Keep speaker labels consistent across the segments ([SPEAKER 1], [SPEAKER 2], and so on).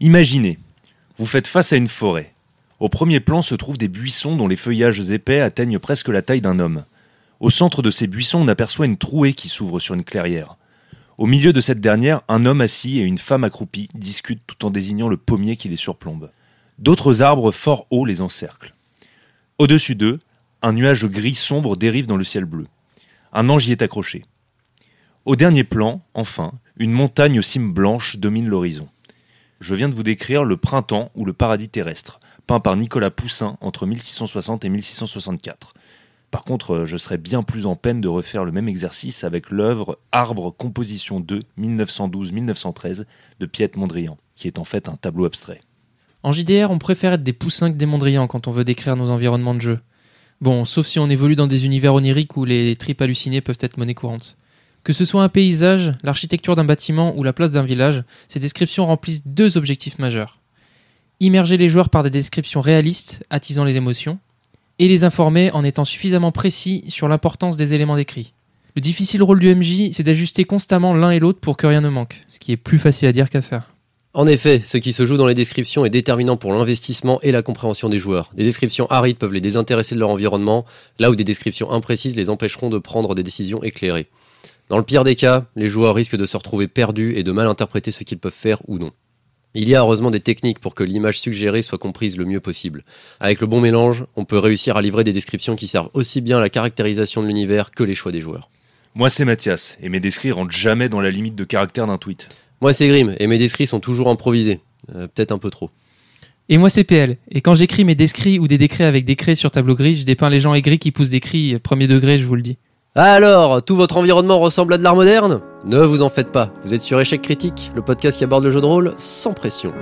[SPEAKER 1] Imaginez, vous faites face à une forêt. Au premier plan se trouvent des buissons dont les feuillages épais atteignent presque la taille d'un homme. Au centre de ces buissons, on aperçoit une trouée qui s'ouvre sur une clairière. Au milieu de cette dernière, un homme assis et une femme accroupie discutent tout en désignant le pommier qui les surplombe. D'autres arbres fort hauts les encerclent. Au-dessus d'eux, un nuage gris sombre dérive dans le ciel bleu. Un ange y est accroché. Au dernier plan, enfin, une montagne aux cimes blanches domine l'horizon. Je viens de vous décrire le printemps ou le paradis terrestre, peint par Nicolas Poussin entre 1660 et 1664. Par contre, euh, je serais bien plus en peine de refaire le même exercice avec l'œuvre Arbre Composition 2 1912-1913 de Piet Mondrian, qui est en fait un tableau abstrait.
[SPEAKER 2] En JDR, on préfère être des poussins que des Mondrian quand on veut décrire nos environnements de jeu. Bon, sauf si on évolue dans des univers oniriques où les tripes hallucinées peuvent être monnaie courante. Que ce soit un paysage, l'architecture d'un bâtiment ou la place d'un village, ces descriptions remplissent deux objectifs majeurs. Immerger les joueurs par des descriptions réalistes, attisant les émotions, et les informer en étant suffisamment précis sur l'importance des éléments décrits. Le difficile rôle du MJ, c'est d'ajuster constamment l'un et l'autre pour que rien ne manque, ce qui est plus facile à dire qu'à faire.
[SPEAKER 3] En effet, ce qui se joue dans les descriptions est déterminant pour l'investissement et la compréhension des joueurs. Des descriptions arides peuvent les désintéresser de leur environnement, là où des descriptions imprécises les empêcheront de prendre des décisions éclairées. Dans le pire des cas, les joueurs risquent de se retrouver perdus et de mal interpréter ce qu'ils peuvent faire ou non. Il y a heureusement des techniques pour que l'image suggérée soit comprise le mieux possible. Avec le bon mélange, on peut réussir à livrer des descriptions qui servent aussi bien à la caractérisation de l'univers que les choix des joueurs.
[SPEAKER 1] Moi, c'est Mathias, et mes descrits rentrent jamais dans la limite de caractère d'un tweet.
[SPEAKER 3] Moi, c'est Grim, et mes descrits sont toujours improvisés. Euh, Peut-être un peu trop.
[SPEAKER 2] Et moi c'est PL, et quand j'écris mes descrits ou des décrets avec des craies sur tableau gris, je dépeins les gens aigris qui poussent des cris, premier degré je vous le dis.
[SPEAKER 3] Alors, tout votre environnement ressemble à de l'art moderne? Ne vous en faites pas, vous êtes sur Échec Critique, le podcast qui aborde le jeu de rôle sans pression.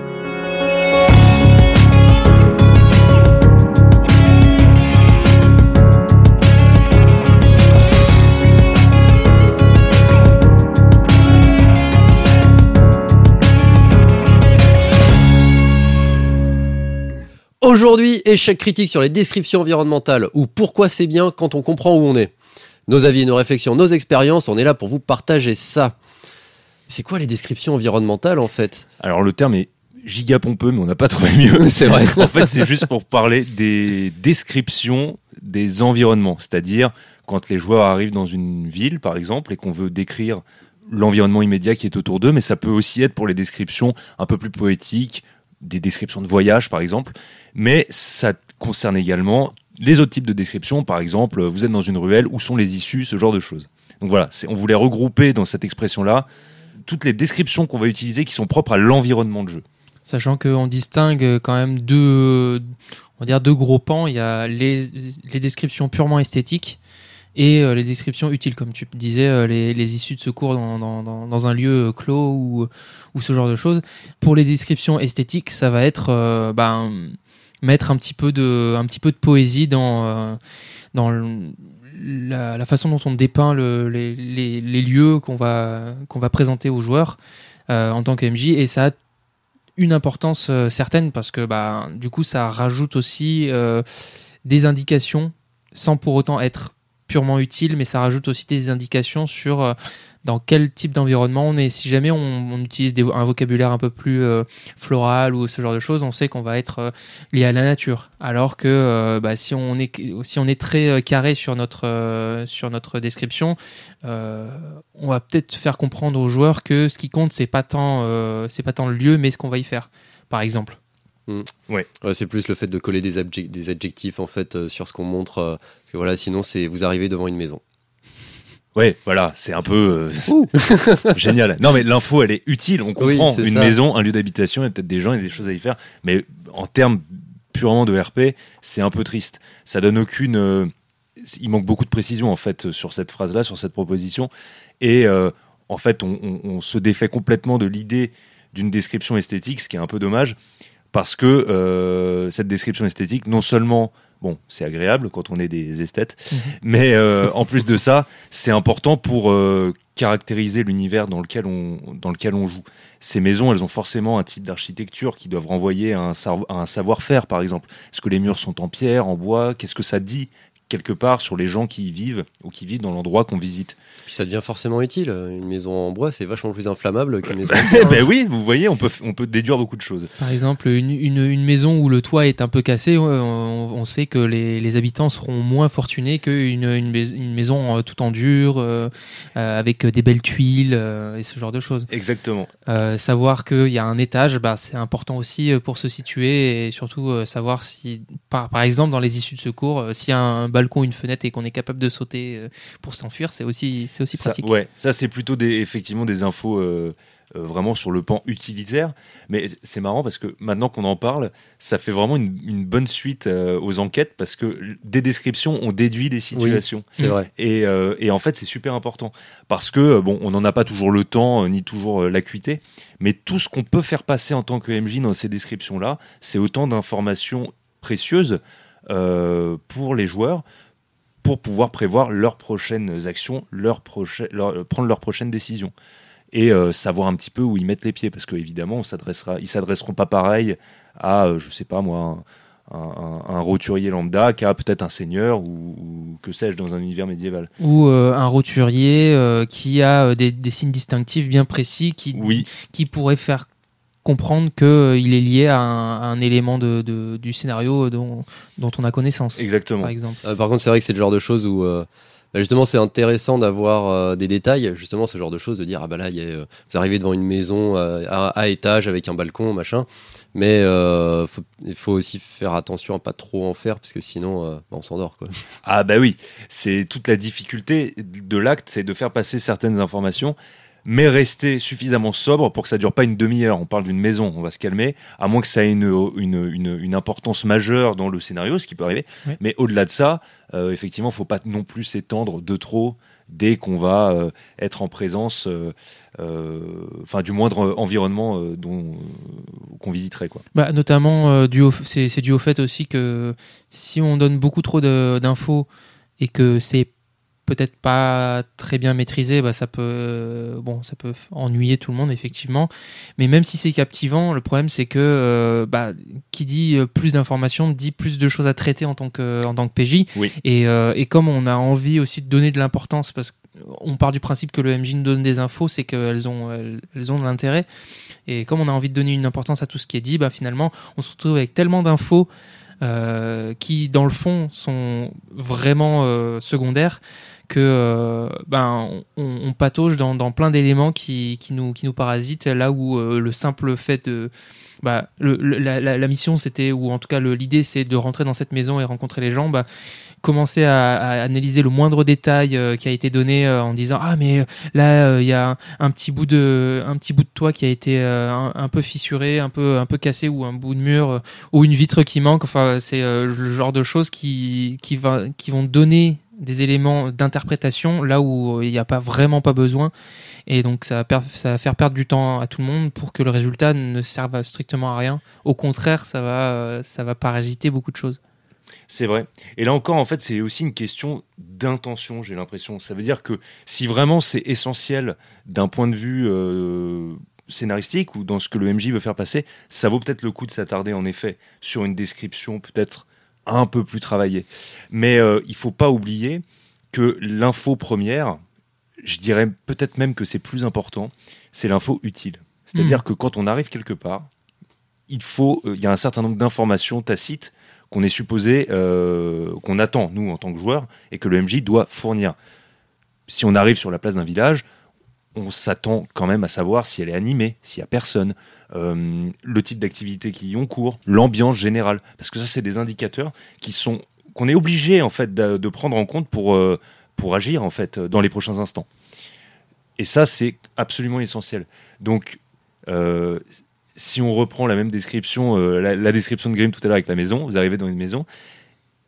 [SPEAKER 3] Aujourd'hui, échec critique sur les descriptions environnementales ou pourquoi c'est bien quand on comprend où on est. Nos avis, nos réflexions, nos expériences, on est là pour vous partager ça. C'est quoi les descriptions environnementales en fait?
[SPEAKER 1] Alors, le terme est giga pompeux, mais on n'a pas trouvé mieux.
[SPEAKER 3] C'est vrai.
[SPEAKER 1] en fait, c'est juste pour parler des descriptions des environnements. C'est-à-dire, quand les joueurs arrivent dans une ville, par exemple, et qu'on veut décrire l'environnement immédiat qui est autour d'eux, mais ça peut aussi être pour les descriptions un peu plus poétiques, des descriptions de voyage, par exemple. Mais ça concerne également les autres types de descriptions. Par exemple, vous êtes dans une ruelle, où sont les issues, ce genre de choses. Donc voilà, on voulait regrouper dans cette expression-là toutes les descriptions qu'on va utiliser qui sont propres à l'environnement de jeu.
[SPEAKER 2] Sachant qu'on distingue quand même deux, on va dire deux gros pans. Il y a les, descriptions purement esthétiques et euh, les descriptions utiles, comme tu disais, euh, les, issues de secours dans, un lieu euh, clos ou, ce genre de choses. Pour les descriptions esthétiques, ça va être euh, ben, mettre un petit peu de, un petit peu de poésie dans, euh, dans la, façon dont on dépeint le- les, les, lieux qu'on va, va présenter aux joueurs euh, en tant que MJ. Et ça a une importance euh, certaine parce que bah, du coup ça rajoute aussi des indications sans pour autant être purement utile mais ça rajoute aussi des indications sur dans quel type d'environnement on est si jamais on, on utilise des- un vocabulaire un peu plus euh, floral ou ce genre de choses on sait qu'on va être euh, lié à la nature alors que euh, bah, si on est si on est très euh, carré sur notre euh, sur notre description euh, on va peut-être faire comprendre aux joueurs que ce qui compte c'est pas tant euh, c'est pas tant le lieu mais ce qu'on va y faire par exemple
[SPEAKER 3] Ouais, c'est plus le fait de coller des, abje- des adjectifs en fait euh, sur ce qu'on montre. euh, parce que voilà, sinon c'est vous arrivez devant une maison.
[SPEAKER 1] Ouais, voilà, c'est un peu euh, génial. Non, mais l'info, elle est utile. On comprend une
[SPEAKER 3] ça.
[SPEAKER 1] maison, un lieu d'habitation, il y a peut-être des gens et des choses à y faire. Mais en termes purement de RP, c'est un peu triste. Ça donne aucune. euh, il manque beaucoup de précision en fait sur cette phrase-là, sur cette proposition. Et euh, en fait, on, on- on se défait complètement de l'idée d'une description esthétique, ce qui est un peu dommage, parce que cette description esthétique, non seulement, bon, c'est agréable quand on est des esthètes, mais euh, en plus de ça, c'est important pour euh, caractériser l'univers dans lequel on dans lequel on joue. Ces maisons, elles ont forcément un type d'architecture qui doivent renvoyer à un, sav- à un savoir-faire, par exemple. Est-ce que les murs sont en pierre, en bois? Qu'est-ce que ça dit? Quelque part sur les gens qui y vivent ou qui vivent dans l'endroit qu'on visite.
[SPEAKER 3] Puis ça devient forcément utile. Une maison en bois, c'est vachement plus inflammable qu'une maison
[SPEAKER 1] en bois. ben oui, vous voyez, on peut, on peut déduire beaucoup de choses.
[SPEAKER 2] Par exemple, une, une, une maison où le toit est un peu cassé, on, on sait que les, les, habitants seront moins fortunés qu'une une, une, maison tout en dur, euh, avec des belles tuiles euh, et ce genre de choses.
[SPEAKER 1] Exactement.
[SPEAKER 2] Euh, savoir qu'il y a un étage, bah, c'est important aussi pour se situer et surtout savoir si, par, par exemple, dans les issues de secours, s'il y a un balcon, une fenêtre et qu'on est capable de sauter euh, pour s'enfuir, c'est aussi, c'est aussi pratique.
[SPEAKER 1] Ça, ouais, ça c'est plutôt des, effectivement des infos euh, euh, vraiment sur le pan utilitaire. Mais c'est marrant parce que maintenant qu'on en parle, ça fait vraiment une, bonne suite aux enquêtes parce que des descriptions, on déduit des situations.
[SPEAKER 3] c'est vrai.
[SPEAKER 1] Et, et, en fait, c'est super important parce que bon, on n'en a pas toujours le temps ni toujours l'acuité, mais tout ce qu'on peut faire passer en tant que MJ dans ces descriptions-là, c'est autant d'informations précieuses pour les joueurs pour pouvoir prévoir leurs prochaines actions, leur prendre leurs prochaines décisions et euh, savoir un petit peu où ils mettent les pieds parce qu'évidemment s'adressera ils s'adresseront pas pareil à euh, je sais pas moi un, roturier lambda qui a peut-être un seigneur ou, que sais-je dans un univers médiéval.
[SPEAKER 2] Ou un roturier qui a des, signes distinctifs bien précis qui,
[SPEAKER 1] oui.
[SPEAKER 2] qui pourrait faire comprendre qu'il euh, est lié à un, élément de, du scénario dont, dont, on a connaissance.
[SPEAKER 1] Exactement.
[SPEAKER 2] Par exemple.
[SPEAKER 3] Euh, par contre, c'est vrai que c'est le genre de choses où euh, bah, justement c'est intéressant d'avoir des détails. Justement, ce genre de choses, de dire ah bah là, y a, vous arrivez devant une maison à, étage avec un balcon, machin. Mais il faut aussi faire attention à pas trop en faire parce que sinon bah, on s'endort quoi.
[SPEAKER 1] Ah bah oui, c'est toute la difficulté de l'acte, c'est de faire passer certaines informations mais rester suffisamment sobre pour que ça dure pas une demi-heure. On parle d'une maison, on va se calmer, à moins que ça ait une, une, une, importance majeure dans le scénario, ce qui peut arriver. Mais au-delà de ça, euh, effectivement, faut pas non plus s'étendre de trop dès qu'on va euh, être en présence, euh, euh, enfin du moindre environnement dont qu'on visiterait quoi.
[SPEAKER 2] Bah, notamment dû c'est dû au fait aussi que si on donne beaucoup trop d'infos et que c'est peut-être pas très bien maîtrisé, bah ça peut bon ça peut ennuyer tout le monde effectivement. Mais même si c'est captivant, le problème c'est que euh, bah, qui dit euh, plus d'informations dit plus de choses à traiter en tant que en tant que PJ. Et, euh, et comme on a envie aussi de donner de l'importance parce qu'on part du principe que le MJ nous donne des infos, c'est qu'elles ont elles, ont de l'intérêt. Et comme on a envie de donner une importance à tout ce qui est dit, bah finalement on se retrouve avec tellement d'infos. qui dans le fond sont vraiment secondaires que euh, ben on, patauge dans, plein d'éléments qui, qui, nous, qui nous parasitent là où euh, le simple fait de bah, la, mission c'était ou en tout cas l'idée c'est de rentrer dans cette maison et rencontrer les gens bah, commencer à, à, analyser le moindre détail euh, qui a été donné en disant ah mais là il y a un, petit bout de un petit bout de toit qui a été un, un, peu fissuré un peu un peu cassé ou un bout de mur ou une vitre qui manque. Enfin c'est le genre de choses qui qui va qui vont donner des éléments d'interprétation là où il n'y a pas vraiment pas besoin. Et donc ça va, faire perdre du temps à tout le monde pour que le résultat ne serve strictement à rien. Au contraire, ça va, ça va parasiter beaucoup de choses.
[SPEAKER 1] C'est vrai. Et là encore, en fait, c'est aussi une question d'intention, j'ai l'impression. Ça veut dire que si vraiment c'est essentiel d'un point de vue euh, scénaristique ou dans ce que le MJ veut faire passer, ça vaut peut-être le coup de s'attarder en effet sur une description peut-être un peu plus travaillé. Mais euh, il faut pas oublier que l'info première, je dirais peut-être même que c'est plus important, c'est l'info utile. C'est-à-dire hmm. que quand on arrive quelque part, il faut, euh, il y a un certain nombre d'informations tacites qu'on est supposé, euh, qu'on attend nous en tant que joueurs, et que le MJ doit fournir. Si on arrive sur la place d'un village, on s'attend quand même à savoir si elle est animée, s'il y a personne, euh, le type d'activité qui y ont cours, l'ambiance générale, parce que ça c'est des indicateurs qui sont qu'on est obligé en fait de, prendre en compte pour euh, pour agir en fait dans les prochains instants. Et ça c'est absolument essentiel. Donc euh, si on reprend la même description, la, description de Grimm tout à l'heure avec la maison, vous arrivez dans une maison,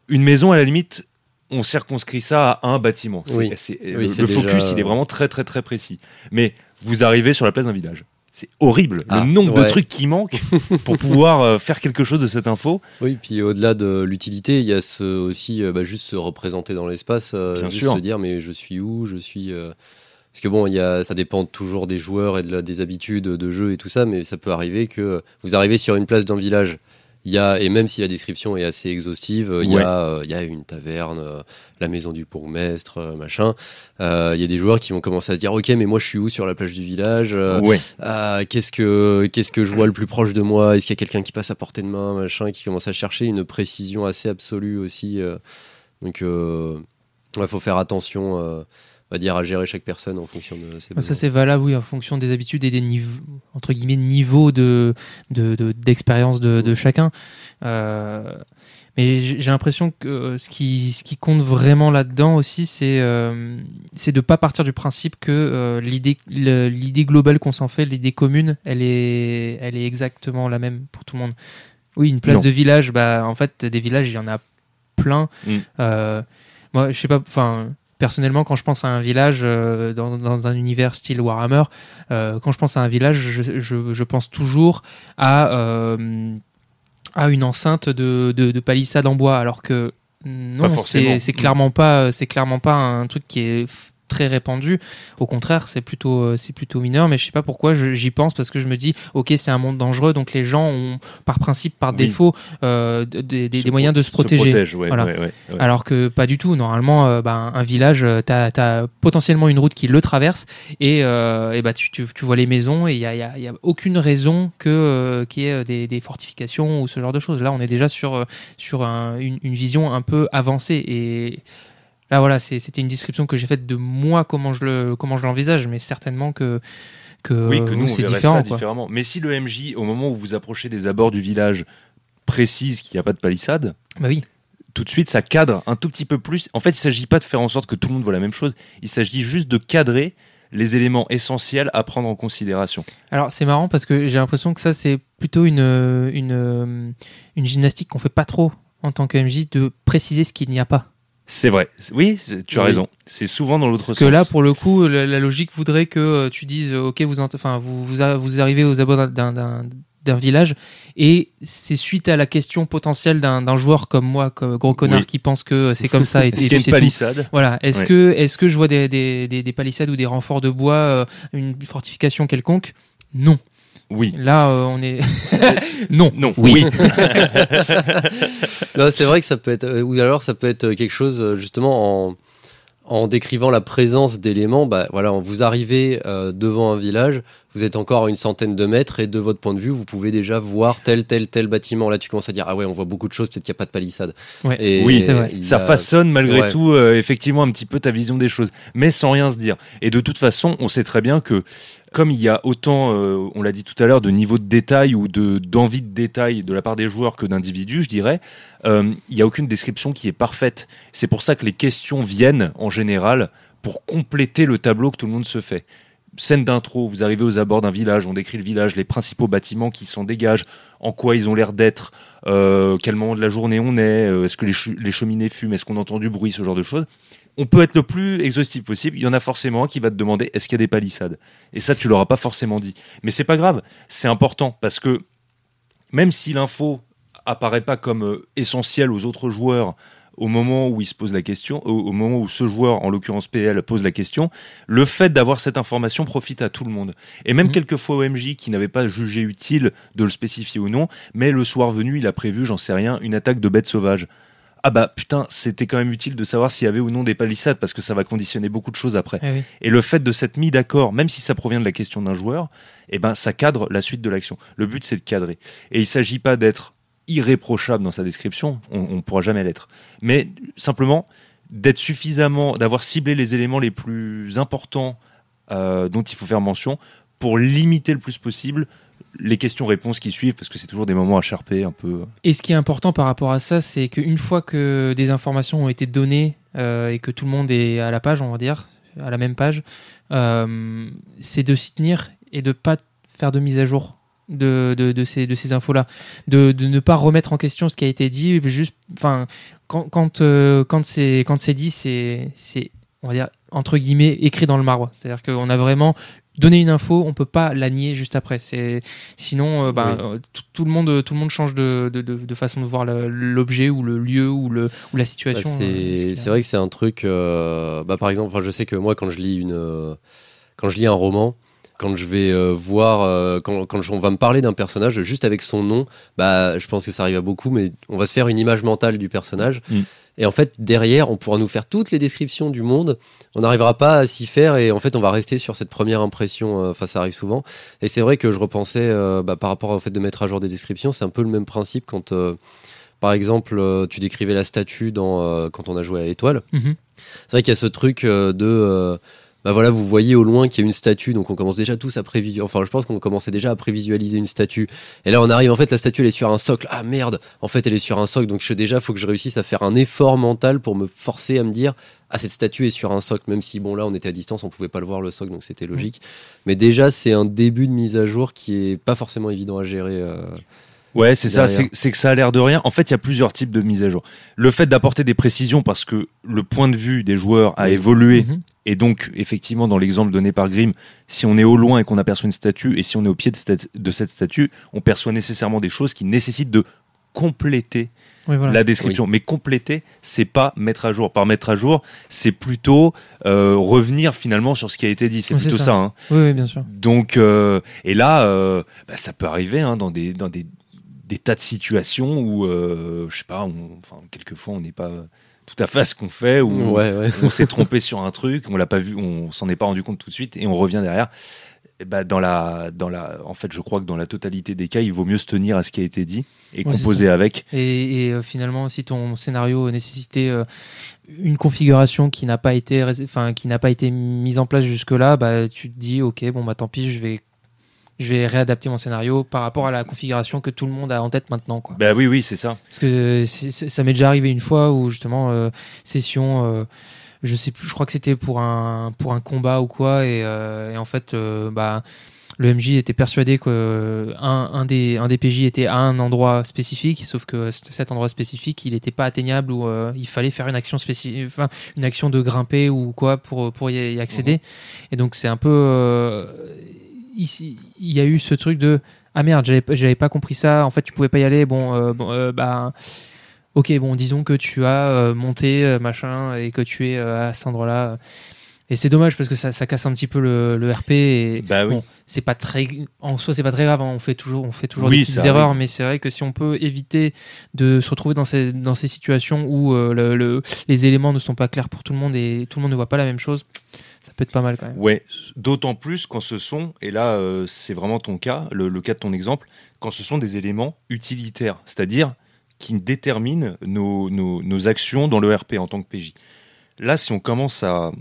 [SPEAKER 1] une maison à la limite on circonscrit ça à un bâtiment. le, focus, il est vraiment très très très précis. Mais vous arrivez sur la place d'un village. C'est horrible le ah, nombre de trucs qui manquent pour pouvoir euh, faire quelque chose de cette info.
[SPEAKER 3] Oui, puis au-delà de l'utilité, il y a ce, aussi euh, bah, juste se représenter dans l'espace, euh, juste se dire mais je suis où, je suis. Parce que bon, y a, ça dépend toujours des joueurs et de des habitudes de jeu et tout ça, mais ça peut arriver que vous arrivez sur une place d'un village il y a, et même si la description est assez exhaustive, il, y
[SPEAKER 1] Ouais.
[SPEAKER 3] a, euh, il y a une taverne, euh, la maison du bourgmestre, euh, machin. Euh, Il y a des joueurs qui vont commencer à se dire Ok, mais moi je suis où sur la plage du village Euh,
[SPEAKER 1] Ouais.
[SPEAKER 3] qu'est-ce que qu'est-ce que je vois le plus proche de moi? Est-ce qu'il y a quelqu'un qui passe à portée de main, machin, qui commence à chercher une précision assez absolue aussi. euh. donc, il faut faire attention, euh, on va dire, à gérer chaque personne en fonction de ses
[SPEAKER 2] Bah, Ça
[SPEAKER 3] besoins.
[SPEAKER 2] c'est valable oui en fonction des habitudes et des niveaux entre guillemets niveaux de de- de- d'expérience de, de chacun. Euh, mais j'ai l'impression que ce qui ce qui compte vraiment là-dedans aussi c'est euh, c'est de pas partir du principe que euh, l'idée le- l'idée globale qu'on s'en fait l'idée commune elle est elle est exactement la même pour tout le monde. Oui une place
[SPEAKER 1] Non.
[SPEAKER 2] de village bah en fait des villages il y en a plein.
[SPEAKER 1] Mm.
[SPEAKER 2] Euh, moi je sais pas enfin personnellement, quand je pense à un village euh, dans, dans un univers style Warhammer, euh, quand je pense à un village, je, je- je pense toujours à, euh, à une enceinte de, de, de palissade en bois, alors que non, c'est c'est clairement pas c'est clairement pas un truc qui est très répandu. Au contraire, c'est plutôt euh, c'est plutôt mineur, mais je sais pas pourquoi j'y pense parce que je me dis ok c'est un monde dangereux, donc les gens ont par principe par
[SPEAKER 1] Oui.
[SPEAKER 2] défaut euh, des- des, des
[SPEAKER 1] Se
[SPEAKER 2] moyens de se protéger.
[SPEAKER 1] protège, ouais,
[SPEAKER 2] Voilà.
[SPEAKER 1] ouais, ouais, ouais.
[SPEAKER 2] Alors que pas du tout. Normalement, euh, ben, un village, tu as, potentiellement une route qui le traverse et, euh, et bah, tu, tu, tu vois les maisons et il n'y a, y a- y a aucune raison que qu'il y ait des, des fortifications ou ce genre de choses. Là, on est déjà sur, sur un- une, une vision un peu avancée et là, voilà, c'était une description que j'ai faite de moi, comment je le- comment je l'envisage, mais certainement que, que,
[SPEAKER 1] Oui, que nous, on verrait
[SPEAKER 2] différent.
[SPEAKER 1] ça
[SPEAKER 2] quoi.
[SPEAKER 1] différemment. Mais si le MJ, au moment où vous approchez des abords du village, précise qu'il n'y a pas de palissade,
[SPEAKER 2] Bah oui.
[SPEAKER 1] tout de suite, ça cadre un tout petit peu plus. En fait, il ne s'agit pas de faire en sorte que tout le monde voit la même chose. Il s'agit juste de cadrer les éléments essentiels à prendre en considération.
[SPEAKER 2] Alors c'est marrant parce que j'ai l'impression que ça c'est plutôt une, une, une gymnastique qu'on fait pas trop en tant que MJ de préciser ce qu'il n'y a pas.
[SPEAKER 1] C'est vrai. Oui, tu as
[SPEAKER 3] Oui.
[SPEAKER 1] raison. C'est souvent dans l'autre
[SPEAKER 2] Parce
[SPEAKER 1] sens.
[SPEAKER 2] que là pour le coup la, la logique voudrait que euh, tu dises euh, ok vous enfin vous, vous, a- vous arrivez aux abords d'un- d'un village et c'est suite à la question potentielle d'un d'un joueur comme moi comme gros connard
[SPEAKER 1] Oui.
[SPEAKER 2] qui pense que c'est comme ça
[SPEAKER 1] Est-ce qu'il y a une
[SPEAKER 2] tout.
[SPEAKER 1] palissade
[SPEAKER 2] Voilà. Est-ce
[SPEAKER 1] Ouais.
[SPEAKER 2] que, est-ce que je vois des, des, des, des palissades ou des renforts de bois, euh, une fortification quelconque? Non.
[SPEAKER 1] Oui.
[SPEAKER 2] Là, euh, on est. non.
[SPEAKER 1] Non.
[SPEAKER 2] Oui.
[SPEAKER 3] Non, c'est vrai que ça peut être, euh, ou alors ça peut être quelque chose euh, justement en, en décrivant la présence d'éléments. Bah voilà, vous arrivez euh, devant un village, vous êtes encore à une centaine de mètres et de votre point de vue, vous pouvez déjà voir tel tel tel bâtiment. Là, tu commences à dire ah ouais, on voit beaucoup de choses, peut-être qu'il n'y a pas de palissade.
[SPEAKER 2] Ouais.
[SPEAKER 3] Et
[SPEAKER 1] Oui,
[SPEAKER 2] vrai.
[SPEAKER 1] Ça
[SPEAKER 3] a-
[SPEAKER 1] façonne malgré
[SPEAKER 3] Ouais.
[SPEAKER 1] tout euh, effectivement un petit peu ta vision des choses, mais sans rien se dire. Et de toute façon, on sait très bien que comme il y a autant, euh, on l'a dit tout à l'heure, de niveau de détail ou de d'envie de détail de la part des joueurs que d'individus, je dirais, euh, il n'y a aucune description qui est parfaite. C'est pour ça que les questions viennent en général pour compléter le tableau que tout le monde se fait. Scène d'intro, vous arrivez aux abords d'un village, on décrit le village, les principaux bâtiments qui s'en dégagent, en quoi ils ont l'air d'être, euh, quel moment de la journée on est, est-ce que les cheminées fument, est-ce qu'on entend du bruit, ce genre de choses. On peut être le plus exhaustif possible. Il y en a forcément un qui va te demander est-ce qu'il y a des palissades? Et ça, tu l'auras pas forcément dit. Mais c'est pas grave, c'est important parce que même si l'info apparaît pas comme euh, essentielle aux autres joueurs au moment où il se pose la question, au, moment où ce joueur, en l'occurrence PL, pose la question, le fait d'avoir cette information profite à tout le monde. Et même
[SPEAKER 2] Mhm.
[SPEAKER 1] quelquefois OMJ qui n'avait pas jugé utile de le spécifier ou non, mais le soir venu, il a prévu, j'en sais rien, une attaque de bêtes sauvages. Ah bah putain, c'était quand même utile de savoir s'il y avait ou non des palissades parce que ça va conditionner beaucoup de choses après.
[SPEAKER 2] Eh oui.
[SPEAKER 1] Et le fait de s'être mis d'accord, même si ça provient de la question d'un joueur, eh ben ça cadre la suite de l'action. Le but c'est de cadrer. Et il s'agit pas d'être irréprochable dans sa description, on, on pourra jamais l'être, mais simplement d'être suffisamment, d'avoir ciblé les éléments les plus importants euh, dont il faut faire mention pour limiter le plus possible les questions-réponses qui suivent, parce que c'est toujours des moments à charper un peu.
[SPEAKER 2] Et ce qui est important par rapport à ça, c'est qu'une fois que des informations ont été données euh, et que tout le monde est à la page, on va dire, à la même page, euh, c'est de s'y tenir et de pas faire de mise à jour de, ces, infos-là. De, ne pas remettre en question ce qui a été dit. Juste, euh, quand c'est dit, c'est, on va dire, entre guillemets, écrit dans le marbre. C'est-à-dire qu'on a vraiment donné une info, on peut pas la nier juste après. C'est sinon, euh, bah,
[SPEAKER 3] Oui.
[SPEAKER 2] euh, tout, tout le monde, tout le monde change de, de, de, de façon de voir l'objet ou le lieu ou le ou la
[SPEAKER 3] Bah,
[SPEAKER 2] situation. euh, ce
[SPEAKER 3] c'est vrai que c'est un truc. euh, bah, par exemple, enfin, je sais que moi, quand je lis une, euh, quand je lis un roman, quand je vais euh, voir, euh, quand, quand on va me parler d'un personnage, juste avec son nom, bah, je pense que ça arrive à beaucoup, mais on va se faire une image mentale du personnage.
[SPEAKER 1] Mm.
[SPEAKER 3] Et en fait, derrière, on pourra nous faire toutes les descriptions du monde. On n'arrivera pas à s'y faire et en fait, on va rester sur cette première impression. euh, Enfin, ça arrive souvent. Et c'est vrai que je repensais euh, bah, par rapport au fait de mettre à jour des descriptions, c'est un peu le même principe quand, euh, par exemple, tu décrivais la statue dans, euh, quand on a joué à Étoile.
[SPEAKER 2] Mhm.
[SPEAKER 3] C'est vrai qu'il y a ce truc euh, de. euh, bah voilà, vous voyez au loin qu'il y a une statue, donc on commence déjà tous à prévisualiser. Enfin, je pense qu'on commençait déjà à prévisualiser une statue. Et là, on arrive, en fait, la statue, elle est sur un socle. Ah merde, en fait, elle est sur un socle. Donc, je, déjà, faut que je réussisse à faire un effort mental pour me forcer à me dire, ah, cette statue est sur un socle. Même si, bon, là, on était à distance, on pouvait pas le voir, le socle, donc c'était logique. Mais déjà, c'est un début de mise à jour qui est pas forcément évident à gérer. euh.
[SPEAKER 1] Ouais, c'est ça, c'est que ça a l'air de rien. En fait, il y a plusieurs types de mise à jour. Le fait d'apporter des précisions parce que le point de vue des joueurs a
[SPEAKER 3] Oui.
[SPEAKER 1] évolué
[SPEAKER 2] Mhm.
[SPEAKER 1] et donc, effectivement, dans l'exemple donné par Grimm, si on est au loin et qu'on aperçoit une statue et si on est au pied de, cette- de cette statue, on perçoit nécessairement des choses qui nécessitent de compléter
[SPEAKER 2] Oui, voilà.
[SPEAKER 1] la description. Mais compléter, c'est pas mettre à jour. Par mettre à jour, c'est plutôt euh, revenir finalement sur ce qui a été dit. C'est plutôt
[SPEAKER 2] ça.
[SPEAKER 1] ça. hein.
[SPEAKER 2] Oui, oui, bien sûr.
[SPEAKER 1] Donc, euh, et là, euh, bah, ça peut arriver hein, dans, des, dans des, des tas de situations où, euh, je sais pas, on- enfin, quelquefois on n'est pas tout à fait à ce qu'on fait,
[SPEAKER 3] Ouais, ouais.
[SPEAKER 1] on s'est trompé sur un truc, on l'a pas vu, on s'en est pas rendu compte tout de suite, et on revient derrière. Et bah, dans la, dans la, en fait, je crois que dans la totalité des cas, il vaut mieux se tenir à ce qui a été dit et
[SPEAKER 2] Ouais,
[SPEAKER 1] composer avec.
[SPEAKER 2] Et, et, euh, finalement, si ton scénario nécessitait euh, une configuration qui n'a pas été, enfin, qui n'a pas été mise en place jusque-là, bah, tu te dis, ok, bon, bah, tant pis, je vais, je vais réadapter mon scénario par rapport à la configuration que tout le monde a en tête maintenant, quoi.
[SPEAKER 1] Bah oui, oui, c'est ça.
[SPEAKER 2] Parce que ça m'est déjà arrivé une fois où justement euh, session, euh, je sais plus, je crois que c'était pour un pour un combat ou quoi, et, euh, et en fait, euh, bah le MJ était persuadé que euh, un, un des un des PJ était à un endroit spécifique, sauf que cet endroit spécifique, il n'était pas atteignable ou euh, il fallait faire une action spécifique, enfin une action de grimper ou quoi pour pour y, accéder. Et donc c'est un peu euh, ici, il y a eu ce truc de ah merde, j'avais pas- compris ça. En fait, tu pouvais pas y aller. Bon, euh, bon euh, bah ok, bon, disons que tu as euh, monté machin et que tu es à cet endroit-là. Et c'est dommage parce que ça, ça casse un petit peu le, le RP et
[SPEAKER 1] Bah oui.
[SPEAKER 2] bon, c'est pas très en soi c'est pas très grave. hein. On fait toujours on fait toujours
[SPEAKER 1] Oui,
[SPEAKER 2] des petites erreurs, mais c'est vrai que si on peut éviter de se retrouver dans ces dans ces situations où euh, le, le- les éléments ne sont pas clairs pour tout le monde et tout le monde ne voit pas la même chose, ça peut être pas mal quand même.
[SPEAKER 1] Ouais, d'autant plus quand ce sont, et là euh, c'est vraiment ton cas, le, cas de ton exemple, quand ce sont des éléments utilitaires, c'est-à-dire qui déterminent nos, actions dans le RP en tant que PJ. Là, si on commence à,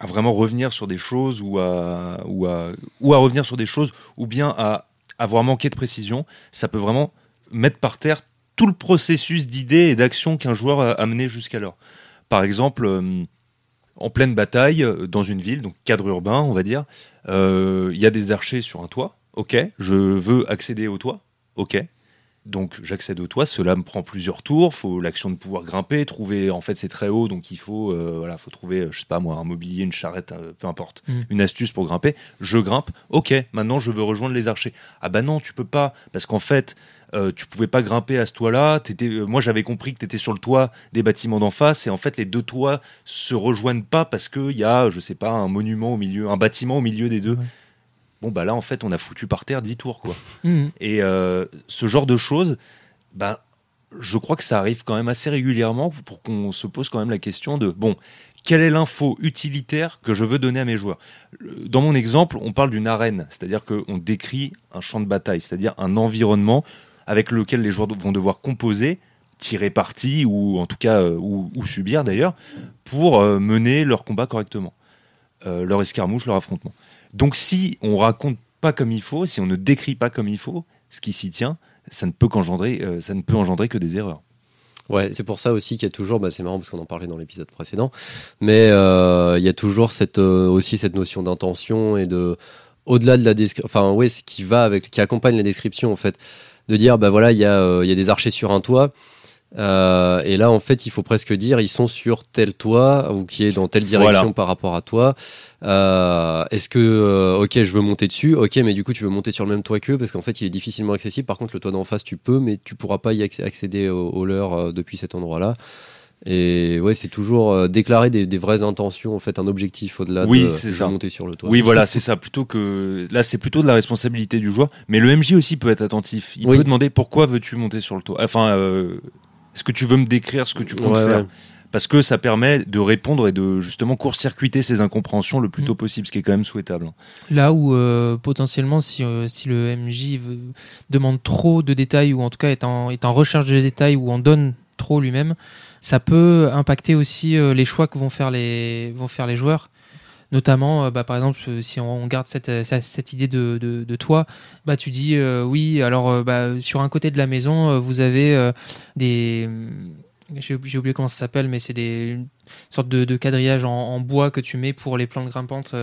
[SPEAKER 1] vraiment revenir sur des choses ou à, ou, à, ou à revenir sur des choses ou bien à avoir manqué de précision, ça peut vraiment mettre par terre tout le processus d'idées et d'actions qu'un joueur a amené jusqu'alors. Par exemple, euh, en pleine bataille euh, dans une ville, donc cadre urbain, on va dire. Euh, Il y a des archers sur un toit. Ok, je veux accéder au toit. Ok. Donc j'accède au toit, cela me prend plusieurs tours, faut l'action de pouvoir grimper, trouver en fait c'est très haut donc il faut euh, voilà, faut trouver je sais pas moi un mobilier, une charrette, euh, peu importe,
[SPEAKER 2] Mm.
[SPEAKER 1] une astuce pour grimper. Je grimpe. OK, maintenant je veux rejoindre les archers. Ah bah non, tu peux pas parce qu'en fait euh, tu pouvais pas grimper à ce toit-là. Euh, moi, j'avais compris que tu étais sur le toit des bâtiments d'en face, et en fait, les deux toits se rejoignent pas parce qu'il y a, je sais pas, un monument au milieu, un bâtiment au milieu des deux.
[SPEAKER 2] Ouais.
[SPEAKER 1] Bon, bah là, en fait, on a foutu par terre 10 tours, quoi.
[SPEAKER 2] Mhm.
[SPEAKER 1] Et euh, ce genre de choses, bah, je crois que ça arrive quand même assez régulièrement pour qu'on se pose quand même la question de bon, quelle est l'info utilitaire que je veux donner à mes joueurs? Dans mon exemple, on parle d'une arène, c'est-à-dire qu'on décrit un champ de bataille, c'est-à-dire un environnement avec lequel les joueurs vont devoir composer, tirer parti ou en tout cas euh, ou, subir d'ailleurs pour euh, mener leur combat correctement, euh, leur escarmouche, leur affrontement. Donc si on raconte pas comme il faut, si on ne décrit pas comme il faut ce qui s'y tient, ça ne peut qu'engendrer, ça ne peut engendrer que des erreurs.
[SPEAKER 3] Ouais, c'est pour ça aussi qu'il y a toujours, bah, c'est marrant parce qu'on en parlait dans l'épisode précédent, mais il y a toujours aussi cette notion d'intention et de, au-delà de la description, enfin, ouais, ce qui va avec, qui accompagne la description, en fait, de dire, bah voilà, il y, a, euh, il y a des archers sur un toit, euh, et là, en fait, il faut presque dire, ils sont sur tel toit, ou qui est dans telle direction
[SPEAKER 1] Voilà.
[SPEAKER 3] par rapport à toi. Euh, Est-ce que, euh, ok, je veux monter dessus, ok, mais du coup, tu veux monter sur le même toit qu'eux, parce qu'en fait, il est difficilement accessible. Par contre, le toit d'en face, tu peux, mais tu pourras pas y acc- accéder au, au leur depuis cet endroit-là. Et ouais, c'est toujours euh, déclarer des, des vraies intentions, en fait, un objectif au-delà
[SPEAKER 1] Oui,
[SPEAKER 3] de,
[SPEAKER 1] c'est
[SPEAKER 3] de
[SPEAKER 1] ça.
[SPEAKER 3] monter sur le toit.
[SPEAKER 1] Oui, voilà, c'est ça. Plutôt que là, c'est plutôt de la responsabilité du joueur. Mais le MJ aussi peut être attentif. Il
[SPEAKER 3] Oui.
[SPEAKER 1] peut demander pourquoi veux-tu monter sur le toit? Enfin, euh, est-ce que tu veux me décrire ce que tu comptes
[SPEAKER 3] Ouais,
[SPEAKER 1] faire?
[SPEAKER 3] ouais.
[SPEAKER 1] Parce que ça permet de répondre et de justement court-circuiter ces incompréhensions le plus
[SPEAKER 2] Mm.
[SPEAKER 1] tôt possible, ce qui est quand même souhaitable.
[SPEAKER 2] Là où euh, potentiellement, si, euh, si le MJ veut- demande trop de détails ou en tout cas est en, est en recherche de détails ou en donne trop lui-même, ça peut impacter aussi euh, les choix que vont faire les, vont faire les joueurs. Notamment, euh, bah, par exemple, euh, si on garde cette, cette, idée de, de, toit, bah, tu dis oui, alors bah, sur un côté de la maison, vous avez des. J'ai j'ai oublié comment ça s'appelle, mais c'est des une sorte de, quadrillage en, bois que tu mets pour les plantes grimpantes.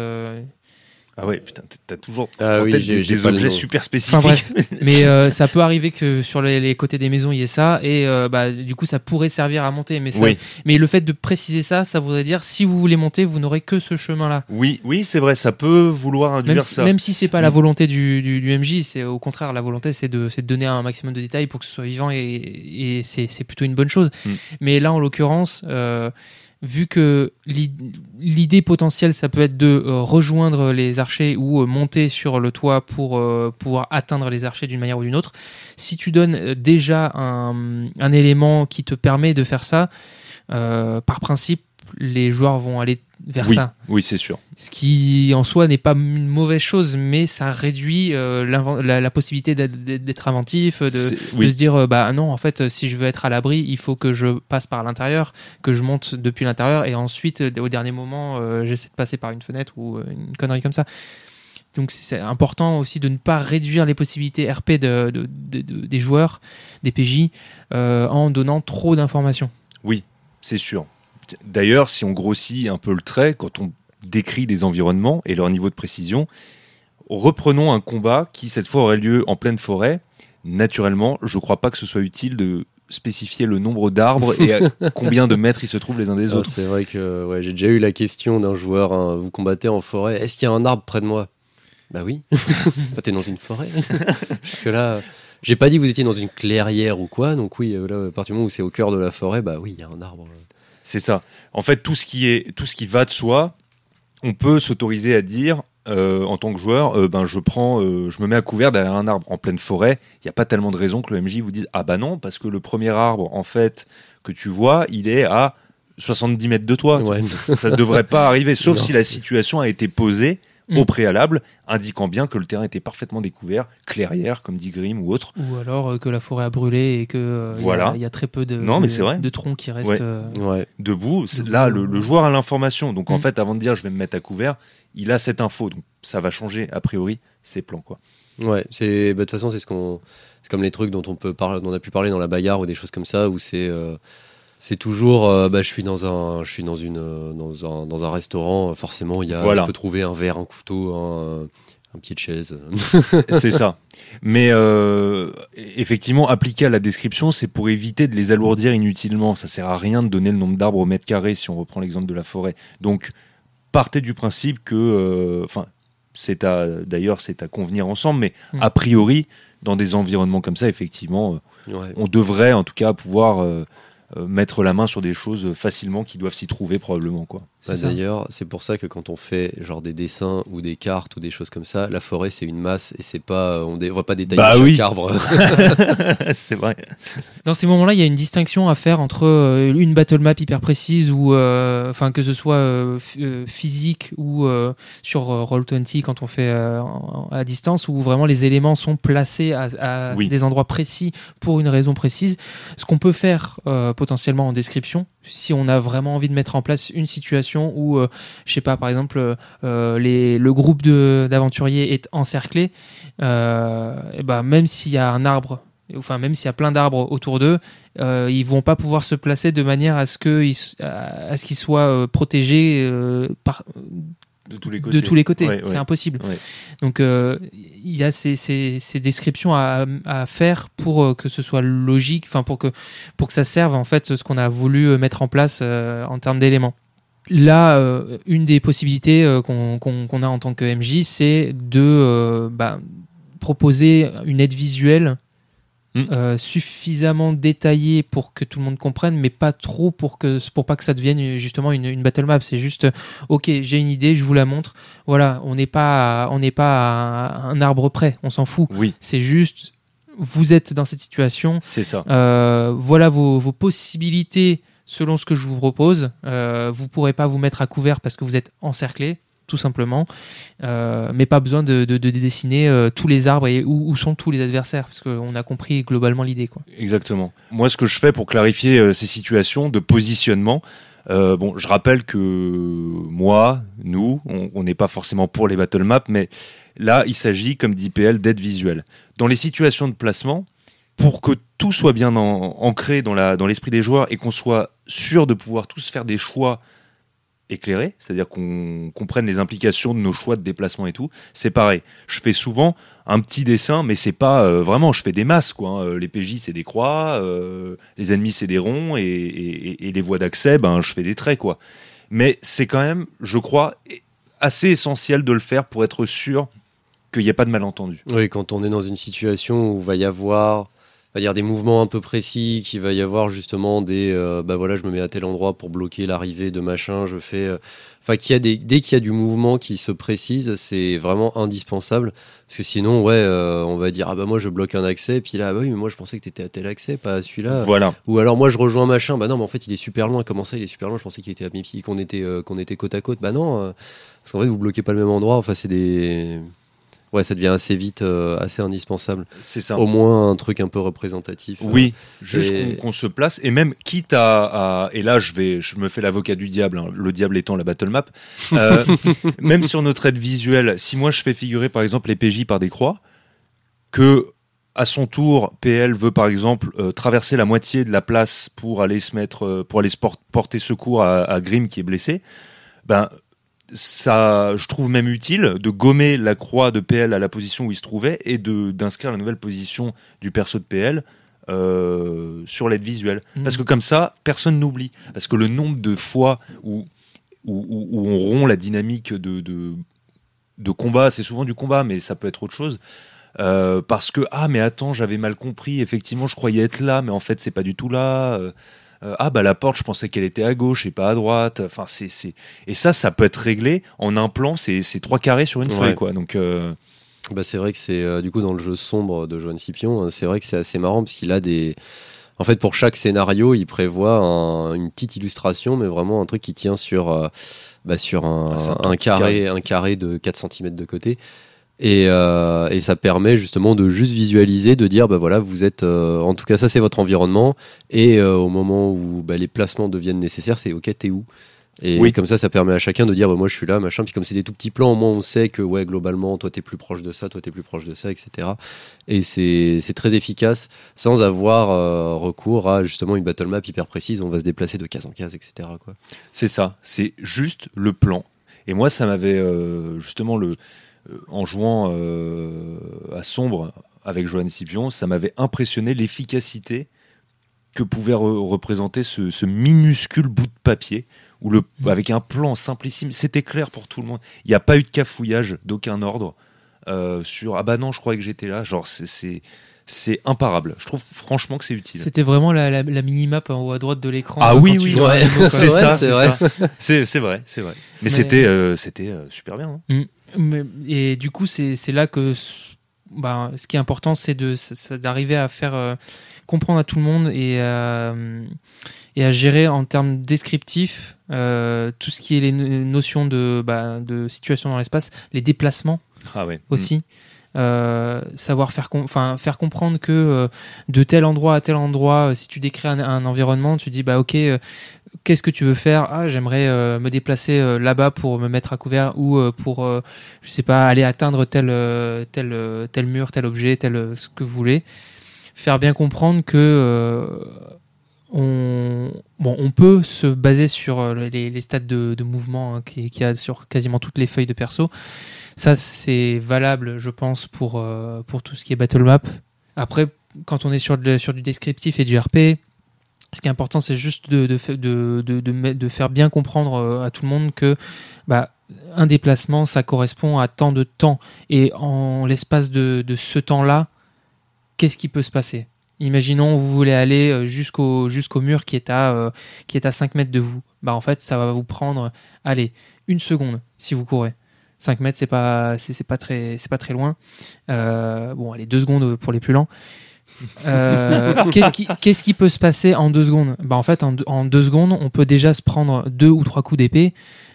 [SPEAKER 1] Ah ouais, putain, t'as- t'as toujours
[SPEAKER 3] Ah
[SPEAKER 1] en
[SPEAKER 3] oui,
[SPEAKER 1] tête
[SPEAKER 3] j'ai
[SPEAKER 1] des, objets super spécifiques.
[SPEAKER 2] Enfin, bref. Mais euh, ça peut arriver que sur les, les côtés des maisons il y ait ça et euh, bah, du coup ça pourrait servir à monter. Mais, ça-
[SPEAKER 1] oui,
[SPEAKER 2] mais le fait de préciser ça, ça voudrait dire si vous voulez monter, vous n'aurez que ce chemin-là.
[SPEAKER 1] oui, oui, c'est vrai, ça peut vouloir induire
[SPEAKER 2] Même, si-
[SPEAKER 1] ça.
[SPEAKER 2] même si c'est pas la
[SPEAKER 1] Mm.
[SPEAKER 2] volonté du, du, du MJ, c'est au contraire la volonté c'est de, c'est de donner un maximum de détails pour que ce soit vivant et, et c'est c'est plutôt une bonne chose.
[SPEAKER 1] Mm.
[SPEAKER 2] Mais là en l'occurrence, euh, vu que l'i- l'idée potentielle ça peut être de euh, rejoindre les archers ou euh, monter sur le toit pour euh, pouvoir atteindre les archers d'une manière ou d'une autre, si tu donnes déjà un, élément qui te permet de faire ça, par principe les joueurs vont aller vers
[SPEAKER 1] oui,
[SPEAKER 2] ça.
[SPEAKER 1] oui, c'est sûr.
[SPEAKER 2] Ce qui en soi n'est pas une mauvaise chose, mais ça réduit euh, la, la possibilité d'être- inventif, de,
[SPEAKER 1] oui.
[SPEAKER 2] se dire euh, bah non, en fait, si je veux être à l'abri, il faut que je passe par l'intérieur, que je monte depuis l'intérieur, et ensuite, euh, au dernier moment, euh, j'essaie de passer par une fenêtre ou une connerie comme ça. Donc c'est important aussi de ne pas réduire les possibilités RP de, de- de- de- des joueurs, des PJ, en donnant trop d'informations.
[SPEAKER 1] C'est sûr. D'ailleurs, si on grossit un peu le trait, quand on décrit des environnements et leur niveau de précision, reprenons un combat qui, cette fois, aurait lieu en pleine forêt. Naturellement, je ne crois pas que ce soit utile de spécifier le nombre d'arbres et à combien de mètres ils se trouvent les uns des
[SPEAKER 3] Ah,
[SPEAKER 1] autres.
[SPEAKER 3] c'est vrai que ouais, j'ai déjà eu la question d'un joueur, hein, vous combattez en forêt, est-ce qu'il y a un arbre près de moi? Bah oui, Bah, t'es dans une forêt. Parce que là, j'ai pas dit que vous étiez dans une clairière ou quoi, donc oui, euh, là, à partir du moment où c'est au cœur de la forêt, bah oui, il y a un arbre.
[SPEAKER 1] C'est ça. En fait, tout ce qui est, tout ce qui va de soi, on peut s'autoriser à dire euh, en tant que joueur, euh, ben je prends, euh, je me mets à couvert derrière un arbre en pleine forêt. Il n'y a pas tellement de raisons que le MJ vous dise ah bah non parce que le premier arbre en fait que tu vois, il est à 70 mètres de toi.
[SPEAKER 3] Ouais.
[SPEAKER 1] Ça ne devrait pas arriver, sauf
[SPEAKER 3] Non.
[SPEAKER 1] si la situation a été posée
[SPEAKER 2] Mm.
[SPEAKER 1] au préalable, indiquant bien que le terrain était parfaitement découvert, clairière comme dit Grimm ou autre.
[SPEAKER 2] Ou alors euh, que la forêt a brûlé et que euh, il y a-
[SPEAKER 1] Voilà.
[SPEAKER 2] il y, a très peu de,
[SPEAKER 1] Non, mais
[SPEAKER 2] de-
[SPEAKER 1] c'est vrai.
[SPEAKER 2] de troncs qui restent.
[SPEAKER 1] Ouais.
[SPEAKER 2] euh,
[SPEAKER 3] Ouais.
[SPEAKER 1] debout. Là, le, le joueur a l'information. Donc, en
[SPEAKER 2] Mm.
[SPEAKER 1] fait, avant de dire je vais me mettre à couvert, il a cette info. Donc, ça va changer, a priori, ses plans. Quoi.
[SPEAKER 3] Ouais, c'est bah, de toute façon c'est ce qu'on c'est comme les trucs dont on peut parler dont on a pu parler dans la bagarre ou des choses comme ça où c'est euh, c'est toujours euh, bah, je suis dans un je suis dans une euh, dans un, dans un restaurant forcément il y a
[SPEAKER 1] Voilà.
[SPEAKER 3] je peux trouver un verre un couteau un, un pied de chaise
[SPEAKER 1] C'est ça. Mais euh, effectivement, appliqué à la description, c'est pour éviter de les alourdir inutilement. Ça sert à rien de donner le nombre d'arbres au mètre carré si on reprend l'exemple de la forêt. Donc, partez du principe que, euh, enfin, c'est à, d'ailleurs, c'est à convenir ensemble, mais
[SPEAKER 2] Mm.
[SPEAKER 1] a priori, dans des environnements comme ça, effectivement, euh,
[SPEAKER 3] ouais.
[SPEAKER 1] on devrait en tout cas pouvoir mettre la main sur des choses facilement qui doivent s'y trouver probablement quoi.
[SPEAKER 3] Bah. D'ailleurs, c'est pour ça que quand on fait genre des dessins ou des cartes ou des choses comme ça, la forêt c'est une masse et c'est pas on ne va pas détailler
[SPEAKER 1] Bah
[SPEAKER 3] chaque
[SPEAKER 1] oui.
[SPEAKER 3] arbre.
[SPEAKER 1] c'est vrai.
[SPEAKER 2] Dans ces moments-là, il y a une distinction à faire entre euh, une battle map hyper précise ou, euh, enfin, que ce soit euh, euh, physique ou euh, sur euh, Roll20 quand on fait euh, à distance, où vraiment les éléments sont placés à, à
[SPEAKER 1] Oui.
[SPEAKER 2] des endroits précis pour une raison précise. Ce qu'on peut faire euh, potentiellement en description, si on a vraiment envie de mettre en place une situation où, euh, je sais pas, par exemple, euh, les, le groupe d'aventuriers est encerclé, euh, et ben même s'il y a un arbre enfin même s'il y a plein d'arbres autour d'eux, euh, ils vont pas pouvoir se placer de manière à ce qu'ils soient protégés par,
[SPEAKER 1] De tous les
[SPEAKER 2] de tous les côtés.
[SPEAKER 1] Ouais,
[SPEAKER 2] c'est
[SPEAKER 1] ouais.
[SPEAKER 2] impossible.
[SPEAKER 1] Ouais.
[SPEAKER 2] Donc euh, il y a ces, ces- ces descriptions à, à faire pour que ce soit logique, enfin pour que pour que ça serve en fait ce qu'on a voulu mettre en place euh, en termes d'éléments. Là, euh, une des possibilités euh, qu'on a en tant que MJ, c'est de euh, bah, proposer une aide visuelle
[SPEAKER 1] Mm.
[SPEAKER 2] suffisamment détaillé pour que tout le monde comprenne, mais pas trop pour que pour pas que ça devienne justement une, une battle map. C'est juste, ok, j'ai une idée, je vous la montre. Voilà, on n'est pas à- on n'est pas à un arbre près, on s'en fout.
[SPEAKER 1] Oui,
[SPEAKER 2] C'est juste, vous êtes dans cette situation,
[SPEAKER 1] c'est ça.
[SPEAKER 2] voilà vos, vos possibilités selon ce que je vous propose. Euh, vous pourrez pas vous mettre à couvert parce que vous êtes encerclé, tout simplement. Euh, mais pas besoin de, de- de dessiner euh, tous les arbres et où, sont tous les adversaires parce qu'on a compris globalement l'idée.
[SPEAKER 1] Exactement. Moi, ce que je fais pour clarifier ces situations de positionnement, je rappelle que moi, nous, on on n'est pas forcément pour les battle maps, mais là, il s'agit, comme dit PL, d'aide visuelle. Dans les situations de placement, pour que tout soit bien en- ancré dans l'esprit des joueurs et qu'on soit sûr de pouvoir tous faire des choix éclairés, c'est-à-dire qu'on comprenne les implications de nos choix de déplacement et tout, c'est pareil. Je fais souvent un petit dessin, mais c'est pas euh, vraiment, je fais des masses, quoi. hein. Les PJ, c'est des croix, euh, les ennemis, c'est des ronds, et, les voies d'accès, ben, je fais des traits, quoi. Mais c'est quand même, je crois, assez essentiel de le faire pour être sûr qu'il n'y ait pas de malentendu.
[SPEAKER 3] Oui, quand on est dans une situation où va y avoir va avoir des mouvements un peu précis, qu'il va y avoir justement des euh, bah voilà, je me mets à tel endroit pour bloquer l'arrivée de machin, je fais euh, enfin qu'il y a des dès qu'il y a du mouvement qui se précise, c'est vraiment indispensable parce que sinon ouais, euh, on va dire ah bah moi je bloque un accès puis là ah bah oui, mais moi je pensais que tu étais à tel accès, pas à celui-là.
[SPEAKER 1] Voilà.
[SPEAKER 3] Ou alors moi je rejoins machin, bah non mais en fait il est super loin, comment ça il est super loin, je pensais qu'il était à mes pieds, qu'on était qu'on était côte à côte. Bah non parce qu'en fait vous bloquez pas le même endroit, enfin c'est des Ouais, ça devient assez vite euh, assez indispensable.
[SPEAKER 1] C'est ça.
[SPEAKER 3] Au moins un truc un peu représentatif.
[SPEAKER 1] Oui, juste
[SPEAKER 3] Et-
[SPEAKER 1] qu'on qu'on se place et même quitte à, à- et là je vais je me fais l'avocat du diable, hein, le diable étant la battle map. euh, même sur notre aide visuelle, si moi je fais figurer par exemple les PJ par des croix, que à son tour PL veut par exemple euh, traverser la moitié de la place pour aller se mettre euh, pour aller se por- porter secours à, à Grim qui est blessé, ben ça, je trouve même utile de gommer la croix de PL à la position où il se trouvait et de d'inscrire la nouvelle position du perso de PL euh, sur l'aide visuelle.
[SPEAKER 2] Mhm.
[SPEAKER 1] Parce que comme ça, personne n'oublie. Parce que le nombre de fois où, où, où- où on rompt la dynamique de, de, de combat, c'est souvent du combat, mais ça peut être autre chose. Euh, parce que, ah, mais attends, j'avais mal compris, effectivement, je croyais être là, mais en fait, c'est pas du tout là. Euh, ah, bah la porte, je pensais qu'elle était à gauche et pas à droite. Enfin, c'est. c'est- Et ça, ça peut être réglé en un plan, c'est c'est trois carrés sur une
[SPEAKER 3] Ouais.
[SPEAKER 1] feuille, quoi. Donc. euh,
[SPEAKER 3] Bah, c'est vrai que c'est euh, du coup dans le jeu sombre de Joanne Scipion, euh, c'est vrai que c'est assez marrant parce qu'il a des. En fait, pour chaque scénario, il prévoit un- une petite illustration, mais vraiment un truc qui tient sur, euh, bah, sur un,
[SPEAKER 1] Ah, un
[SPEAKER 3] un carré, un carré de 4 cm de côté. Et, euh, et ça permet justement de juste visualiser, de dire, bah voilà, vous êtes, euh, en tout cas, ça c'est votre environnement. Et euh, au moment où bah, les placements deviennent nécessaires, c'est ok, t'es où? Et
[SPEAKER 1] Oui.
[SPEAKER 3] comme ça, ça permet à chacun de dire, bah, moi je suis là, machin. Puis comme c'est des tout petits plans, au moins on sait que, ouais, globalement, toi t'es plus proche de ça, toi t'es plus proche de ça, etc. Et c'est très efficace sans avoir recours à justement une battle map hyper précise on va se déplacer de case en case, etc.
[SPEAKER 1] C'est ça, c'est juste le plan. Et moi, ça m'avait justement le en jouant euh, à sombre avec Johan Scipion, ça m'avait impressionné l'efficacité que pouvait re- représenter ce, ce minuscule bout de papier où le, avec un plan simplissime, c'était clair pour tout le monde. Il n'y a pas eu de cafouillage d'aucun ordre euh, sur ah bah non, je croyais que j'étais là. Genre c'est- c'est imparable. Je trouve franchement que c'est utile.
[SPEAKER 2] C'était vraiment la, la, la mini-map en haut à droite de l'écran.
[SPEAKER 1] Ah
[SPEAKER 2] hein,
[SPEAKER 1] oui, oui,
[SPEAKER 3] ouais.
[SPEAKER 1] C'est ça,
[SPEAKER 3] c'est vrai.
[SPEAKER 1] C'est vrai, c'est vrai. Mais,
[SPEAKER 2] Mais-
[SPEAKER 1] c'était euh, c'était euh, super bien. hein.
[SPEAKER 2] Mais- et du coup, c'est là que bah, ce qui est important, c'est d'arriver à faire euh, comprendre à tout le monde et, euh, et à gérer en termes descriptifs euh, tout ce qui est les no- notions de, bah, de situation dans l'espace, les déplacements
[SPEAKER 1] Ah ouais.
[SPEAKER 2] aussi. Euh, savoir faire, com- faire comprendre que de tel endroit à tel endroit, si tu décris un, un environnement, tu dis bah ok, qu'est-ce que tu veux faire? Ah, j'aimerais euh, me déplacer euh, là-bas pour me mettre à couvert ou euh, pour, je sais pas, aller atteindre tel, tel, tel mur, tel objet, tel ce que vous voulez. Faire bien comprendre que on, bon, on peut se baser sur les, les stats de, de mouvement hein, qui- qu'il y a sur quasiment toutes les feuilles de perso. Ça, c'est valable, je pense, pour, pour tout ce qui est battle map. Après, quand on est sur, sur du descriptif et du RP, ce qui est important, c'est juste de, faire bien comprendre euh, à tout le monde que bah, un déplacement, ça correspond à tant de temps. Et en l'espace de, ce temps-là, qu'est-ce qui peut se passer? Imaginons vous voulez aller euh, jusqu'au mur qui est à euh, qui est à 5 mètres de vous. Bah en fait ça va vous prendre allez une seconde si vous courez. 5 mètres c'est pas pas très loin. Euh, bon allez deux secondes pour les plus lents. Euh, qu'est-ce qui qu'est-ce qui peut se passer en deux secondes? Bah en fait en, deux- en deux secondes on peut déjà se prendre deux ou trois coups d'épée.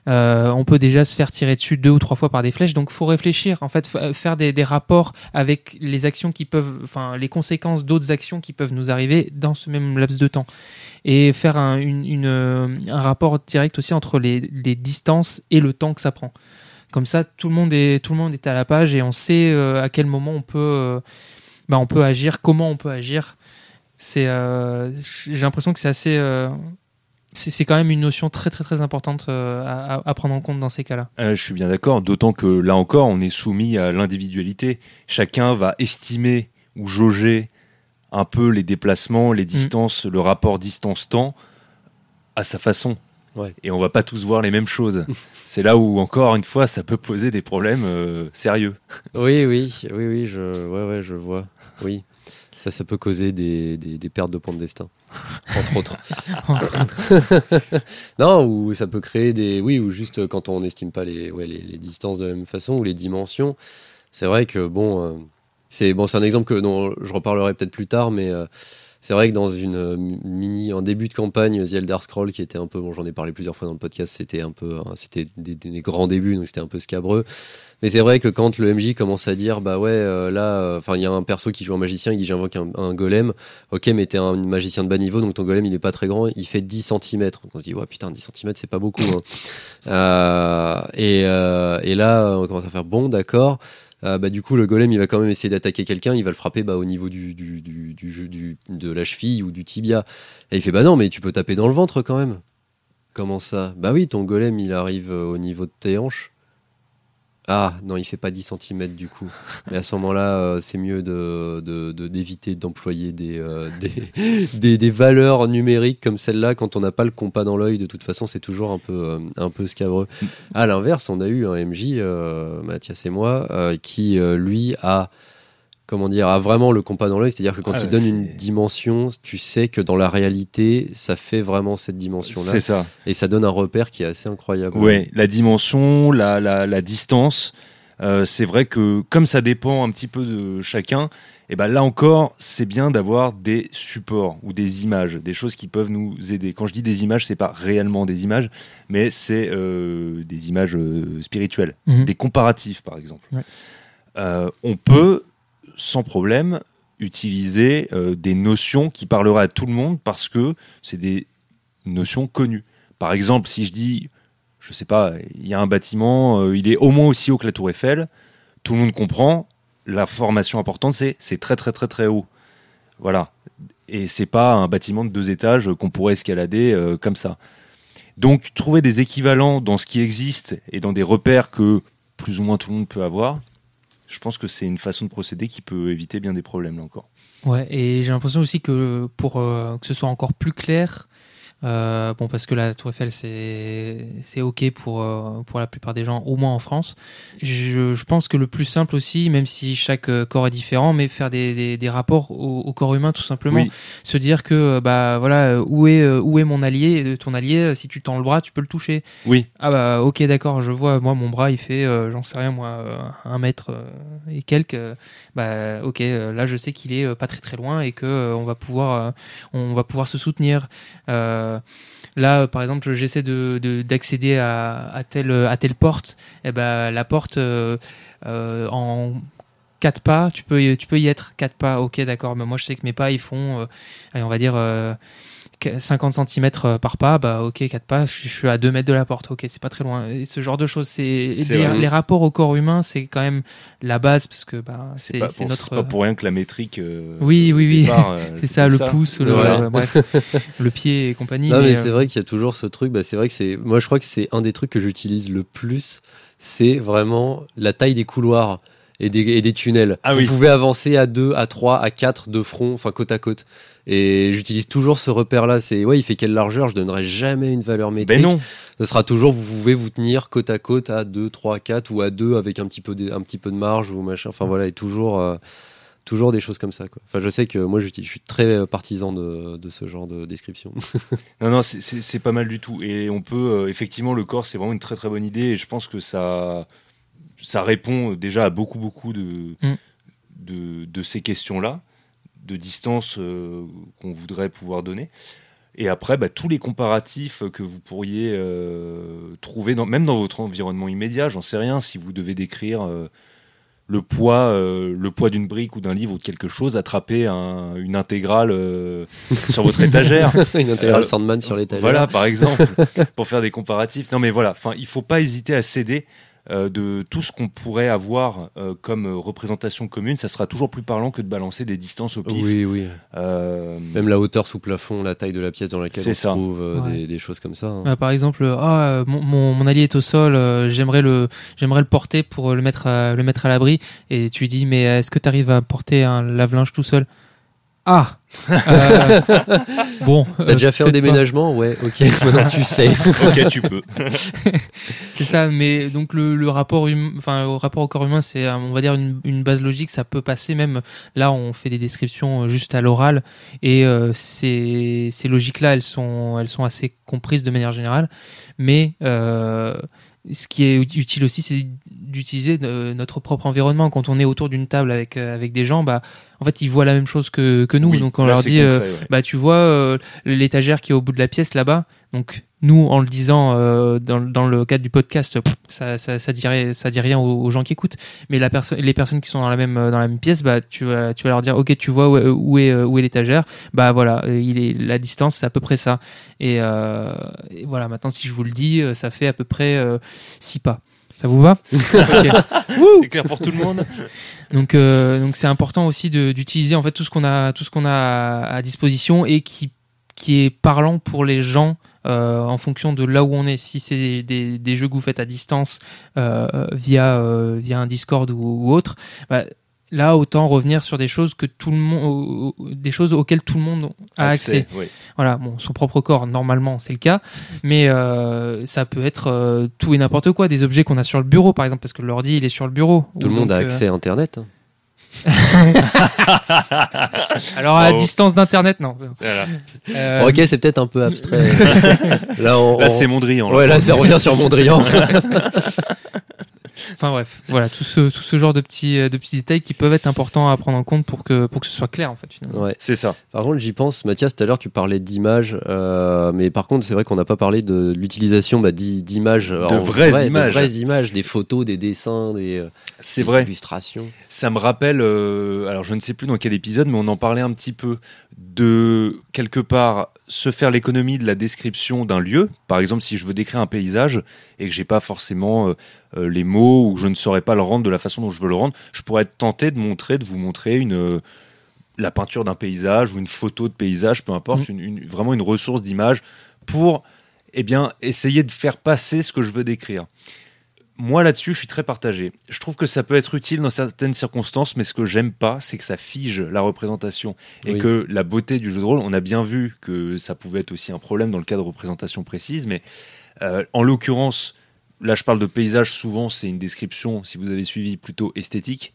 [SPEAKER 2] Euh, on peut déjà se faire tirer dessus deux ou trois fois par des flèches. Donc faut réfléchir en fait faire des, des rapports avec les actions qui peuvent enfin les conséquences d'autres actions qui peuvent nous arriver dans ce même laps de temps et faire un, une, une, euh, un rapport direct aussi entre les, les distances et le temps que ça prend. Comme ça, tout le monde est, tout le monde est à la page et on sait euh, à quel moment on peut, bah, on peut agir, comment on peut agir. C'est, euh, j'ai l'impression que c'est assez, euh, c'est quand même une notion très très très importante euh, à, prendre en compte dans ces cas-là.
[SPEAKER 1] Euh, je suis bien d'accord, d'autant que là encore, on est soumis à l'individualité. Chacun va estimer ou jauger un peu les déplacements, les distances, le rapport distance-temps à sa façon.
[SPEAKER 3] Ouais.
[SPEAKER 1] Et on va pas tous voir les mêmes choses. C'est là où, encore une fois, ça peut poser des problèmes euh, sérieux.
[SPEAKER 3] Oui, oui, oui, oui, je, ouais, ouais, je vois. Oui, ça, ça peut causer des, des, des pertes de points de destin, entre autres. non, ou ça peut créer des, oui, ou juste quand on n'estime pas les, ouais, les, les distances de la même façon ou les dimensions. C'est vrai que bon, euh, c'est bon, un exemple que dont je reparlerai peut-être plus tard, mais euh, c'est vrai que dans une euh, mini, en début de campagne, The Elder Scroll, qui était un peu, bon, j'en ai parlé plusieurs fois dans le podcast, c'était un peu, hein, c'était des, grands débuts, donc c'était un peu scabreux. Mais c'est vrai que quand le MJ commence à dire, bah ouais, euh, là, enfin, il y a un perso qui joue un magicien, il dit j'invoque un, un golem. Ok, mais t'es un magicien de bas niveau, donc ton golem il est pas très grand, il fait 10 cm. Donc on se dit, ouais, putain, 10 cm c'est pas beaucoup. hein. Euh, et, euh, et là, on commence à faire, bon, d'accord. Euh, bah, du coup, le golem il va quand même essayer d'attaquer quelqu'un, il va le frapper bah, au niveau du, du, du, du, de la cheville ou du tibia. Et il fait, bah non, mais tu peux taper dans le ventre quand même. Comment ça? Bah oui, ton golem il arrive euh, au niveau de tes hanches. Ah non, il fait pas 10 cm du coup. Mais à ce moment-là, euh, c'est mieux de, de- de- d'éviter d'employer des, euh, des, valeurs numériques comme celle-là quand on n'a pas le compas dans l'œil. De toute façon, c'est toujours un peu, euh, un peu scabreux. À l'inverse, on a eu un MJ, Mathias et moi, qui lui a comment dire, a vraiment le compas dans l'œil, c'est-à-dire que quand
[SPEAKER 1] Ah
[SPEAKER 3] il
[SPEAKER 1] ouais,
[SPEAKER 3] donne une dimension, tu sais que dans la réalité, ça fait vraiment cette dimension-là,
[SPEAKER 1] C'est ça.
[SPEAKER 3] et ça donne un repère qui est assez incroyable.
[SPEAKER 1] Ouais, la dimension, la, la, la distance. euh, c'est vrai que comme ça dépend un petit peu de chacun, et ben là encore, c'est bien d'avoir des supports ou des images, des choses qui peuvent nous aider. Quand je dis des images, c'est pas réellement des images, mais c'est euh, des images euh, spirituelles,
[SPEAKER 2] Mhm.
[SPEAKER 1] des comparatifs par exemple.
[SPEAKER 2] Ouais.
[SPEAKER 1] Euh, on peut sans problème utiliser euh, des notions qui parleraient à tout le monde parce que c'est des notions connues. Par exemple, si je dis, je sais pas, il y a un bâtiment, euh, il est au moins aussi haut que la Tour Eiffel, tout le monde comprend. La formation importante, c'est c'est très très très très haut. Voilà. Et c'est pas un bâtiment de deux étages qu'on pourrait escalader euh, comme ça. Donc, trouver des équivalents dans ce qui existe et dans des repères que plus ou moins tout le monde peut avoir, je pense que c'est une façon de procéder qui peut éviter bien des problèmes là encore.
[SPEAKER 2] Ouais, et j'ai l'impression aussi que pour euh, que ce soit encore plus clair, euh, bon, parce que la Tour Eiffel, c'est OK pour, euh, pour la plupart des gens, au moins en France. Je, je pense que le plus simple aussi, même si chaque euh, corps est différent, mais faire des, des, des rapports au, au corps humain, tout simplement.
[SPEAKER 1] Oui.
[SPEAKER 2] Se dire que, bah voilà, où est, où est mon allié Ton allié, si tu tends le bras, tu peux le toucher.
[SPEAKER 1] Oui,
[SPEAKER 2] Ah bah ok d'accord je vois moi mon bras il fait euh, j'en sais rien moi un mètre et quelques bah ok là je sais qu'il est pas très très loin et que on va pouvoir on va pouvoir se soutenir Euh, là euh, par exemple j'essaie de de- d'accéder à, telle porte et ben la porte euh, euh, en quatre pas tu peux y- tu peux y être. Quatre pas ok d'accord. Mais moi je sais que mes pas ils font allez on va dire 50 cm par pas, bah ok, 4 pas, je je suis à 2 mètres de la porte, ok, c'est pas très loin. Et ce genre de choses, c'est les, rapports au corps humain, c'est quand même la base parce que bah,
[SPEAKER 1] c'est
[SPEAKER 2] notre.
[SPEAKER 1] c'est pas pour rien que la métrique. euh,
[SPEAKER 2] Oui, oui, oui.
[SPEAKER 1] euh,
[SPEAKER 2] C'est ça, le
[SPEAKER 1] ça.
[SPEAKER 2] pouce, le,
[SPEAKER 3] Voilà.
[SPEAKER 2] euh, bref, le pied et compagnie.
[SPEAKER 3] Non, mais,
[SPEAKER 2] mais,
[SPEAKER 3] c'est
[SPEAKER 2] euh,
[SPEAKER 3] vrai qu'il y a toujours ce truc. Bah, c'est vrai que c'est. Moi, je crois que c'est un des trucs que j'utilise le plus. C'est vraiment la taille des couloirs et des, et des tunnels.
[SPEAKER 1] Ah
[SPEAKER 3] Vous
[SPEAKER 1] oui.
[SPEAKER 3] pouvez avancer à 2, à 3, à 4 de front, enfin côte à côte. Et j'utilise toujours ce repère-là. C'est ouais, il fait quelle largeur Je donnerai jamais une valeur métrique.
[SPEAKER 1] Ben non.
[SPEAKER 3] Ce sera toujours, vous pouvez vous tenir côte à côte à 2, 3, 4 ou à 2 avec un petit peu de, un petit peu de marge ou machin. Enfin voilà, et toujours. euh, toujours des choses comme ça. Quoi. Enfin, je sais que moi, je, suis très partisan de, de, ce genre de description.
[SPEAKER 1] non, non, c'est pas mal du tout. Et on peut, euh, effectivement, le corps, c'est vraiment une très très bonne idée. Et je pense que ça, ça répond déjà à beaucoup, beaucoup de, mm. de, de, ces questions-là, de distance euh, qu'on voudrait pouvoir donner. Et après, bah, tous les comparatifs que vous pourriez euh, trouver, dans, même dans votre environnement immédiat, j'en sais rien, si vous devez décrire le poids, euh, le poids d'une brique ou d'un livre ou de quelque chose, attraper une intégrale sur votre étagère.
[SPEAKER 3] une intégrale Sandman sur l'étagère.
[SPEAKER 1] Voilà, par exemple, pour faire des comparatifs. Non, mais voilà, il faut pas hésiter à céder de tout ce qu'on pourrait avoir euh, comme représentation commune, ça sera toujours plus parlant que de balancer des distances au pif.
[SPEAKER 3] Oui, oui. Euh, Même la hauteur sous plafond, la taille de la pièce dans laquelle on se trouve, des, choses comme ça. Hein.
[SPEAKER 2] Bah, par exemple, ah, mon, mon, allié est au sol, j'aimerais le, j'aimerais le porter pour le mettre à, le mettre à l'abri. Et tu lui dis, mais est-ce que tu arrives à porter un lave-linge tout seul? Ah euh, Bon.
[SPEAKER 3] T'as déjà fait un déménagement? Ouais, ok, maintenant tu sais.
[SPEAKER 1] ok, tu peux.
[SPEAKER 2] c'est ça, mais donc le, rapport, hum, enfin, rapport au corps humain, c'est, on va dire, une, base logique, ça peut passer même. Là, on fait des descriptions juste à l'oral, et euh, ces, ces logiques-là, elles sont, elles sont assez comprises de manière générale, mais. Euh, ce qui est utile aussi, c'est d'utiliser notre propre environnement. Quand on est autour d'une table avec, avec des gens, bah, en fait, ils voient la même chose que, que nous. donc on leur dit, euh, bah tu vois euh, l'étagère qui est au bout de la pièce là-bas. Donc nous, en le disant euh, dans, dans, le cadre du podcast, ça, ça, ça, dirait, ça dit rien aux, gens qui écoutent. Mais la les personnes qui sont dans la même dans la même pièce, bah tu vas tu vas leur dire, ok, tu vois où, est où est l'étagère. Bah voilà, il est la distance, c'est à peu près ça. Et, et, voilà, maintenant si je vous le dis, ça fait à peu près six pas. Ça vous va
[SPEAKER 1] C'est clair pour tout le monde.
[SPEAKER 2] donc, euh, donc c'est important aussi d'utiliser en fait tout ce qu'on a, tout ce qu'on a à disposition et qui, qui est parlant pour les gens. Euh, en fonction de là où on est. Si c'est des, des, jeux que vous faites à distance euh, via, via un Discord ou, autre, bah, Là, autant revenir sur des choses que tout le monde, des choses auxquelles tout le monde a accès. Voilà, bon, son propre corps, normalement, c'est le cas, mais euh, ça peut être euh, tout et n'importe quoi, des objets qu'on a sur le bureau, par exemple, parce que l'ordi, il est sur le bureau.
[SPEAKER 3] Tout le monde a euh, accès à Internet. Hein.
[SPEAKER 2] Alors à distance d'internet, non.
[SPEAKER 3] ok, c'est peut-être un peu abstrait.
[SPEAKER 1] là, c'est Mondrian.
[SPEAKER 3] Ouais, là, ça revient sur Mondrian.
[SPEAKER 2] Enfin bref, voilà, tout ce, tout ce genre de petits, de petits détails qui peuvent être importants à prendre en compte pour que, pour que ce soit clair en fait.
[SPEAKER 3] Ouais, c'est ça. Par contre, j'y pense, Mathias, tout à l'heure tu parlais d'images, euh, mais par contre, c'est vrai qu'on n'a pas parlé de l'utilisation bah, d'images.
[SPEAKER 1] De vraies images.
[SPEAKER 3] De vraies images, des photos, des dessins, des, euh,
[SPEAKER 1] c'est vrai.
[SPEAKER 3] illustrations.
[SPEAKER 1] Ça me rappelle, euh, alors je ne sais plus dans quel épisode, mais on en parlait un petit peu de quelque part se faire l'économie de la description d'un lieu. Par exemple, si je veux décrire un paysage et que j'ai pas forcément euh, euh, les mots ou que je ne saurais pas le rendre de la façon dont je veux le rendre, je pourrais être tenté de montrer, de vous montrer une euh, la peinture d'un paysage ou une photo de paysage, peu importe, mm. une, vraiment une ressource d'image pour eh bien essayer de faire passer ce que je veux décrire moi là-dessus, je suis très partagé. Je trouve que ça peut être utile dans certaines circonstances, mais ce que j'aime pas, c'est que ça fige la représentation et que la beauté du jeu de rôle. On a bien vu que ça pouvait être aussi un problème dans le cas de représentation précise, mais euh, en l'occurrence, là, je parle de paysage. Souvent, c'est une description, si vous avez suivi, plutôt esthétique.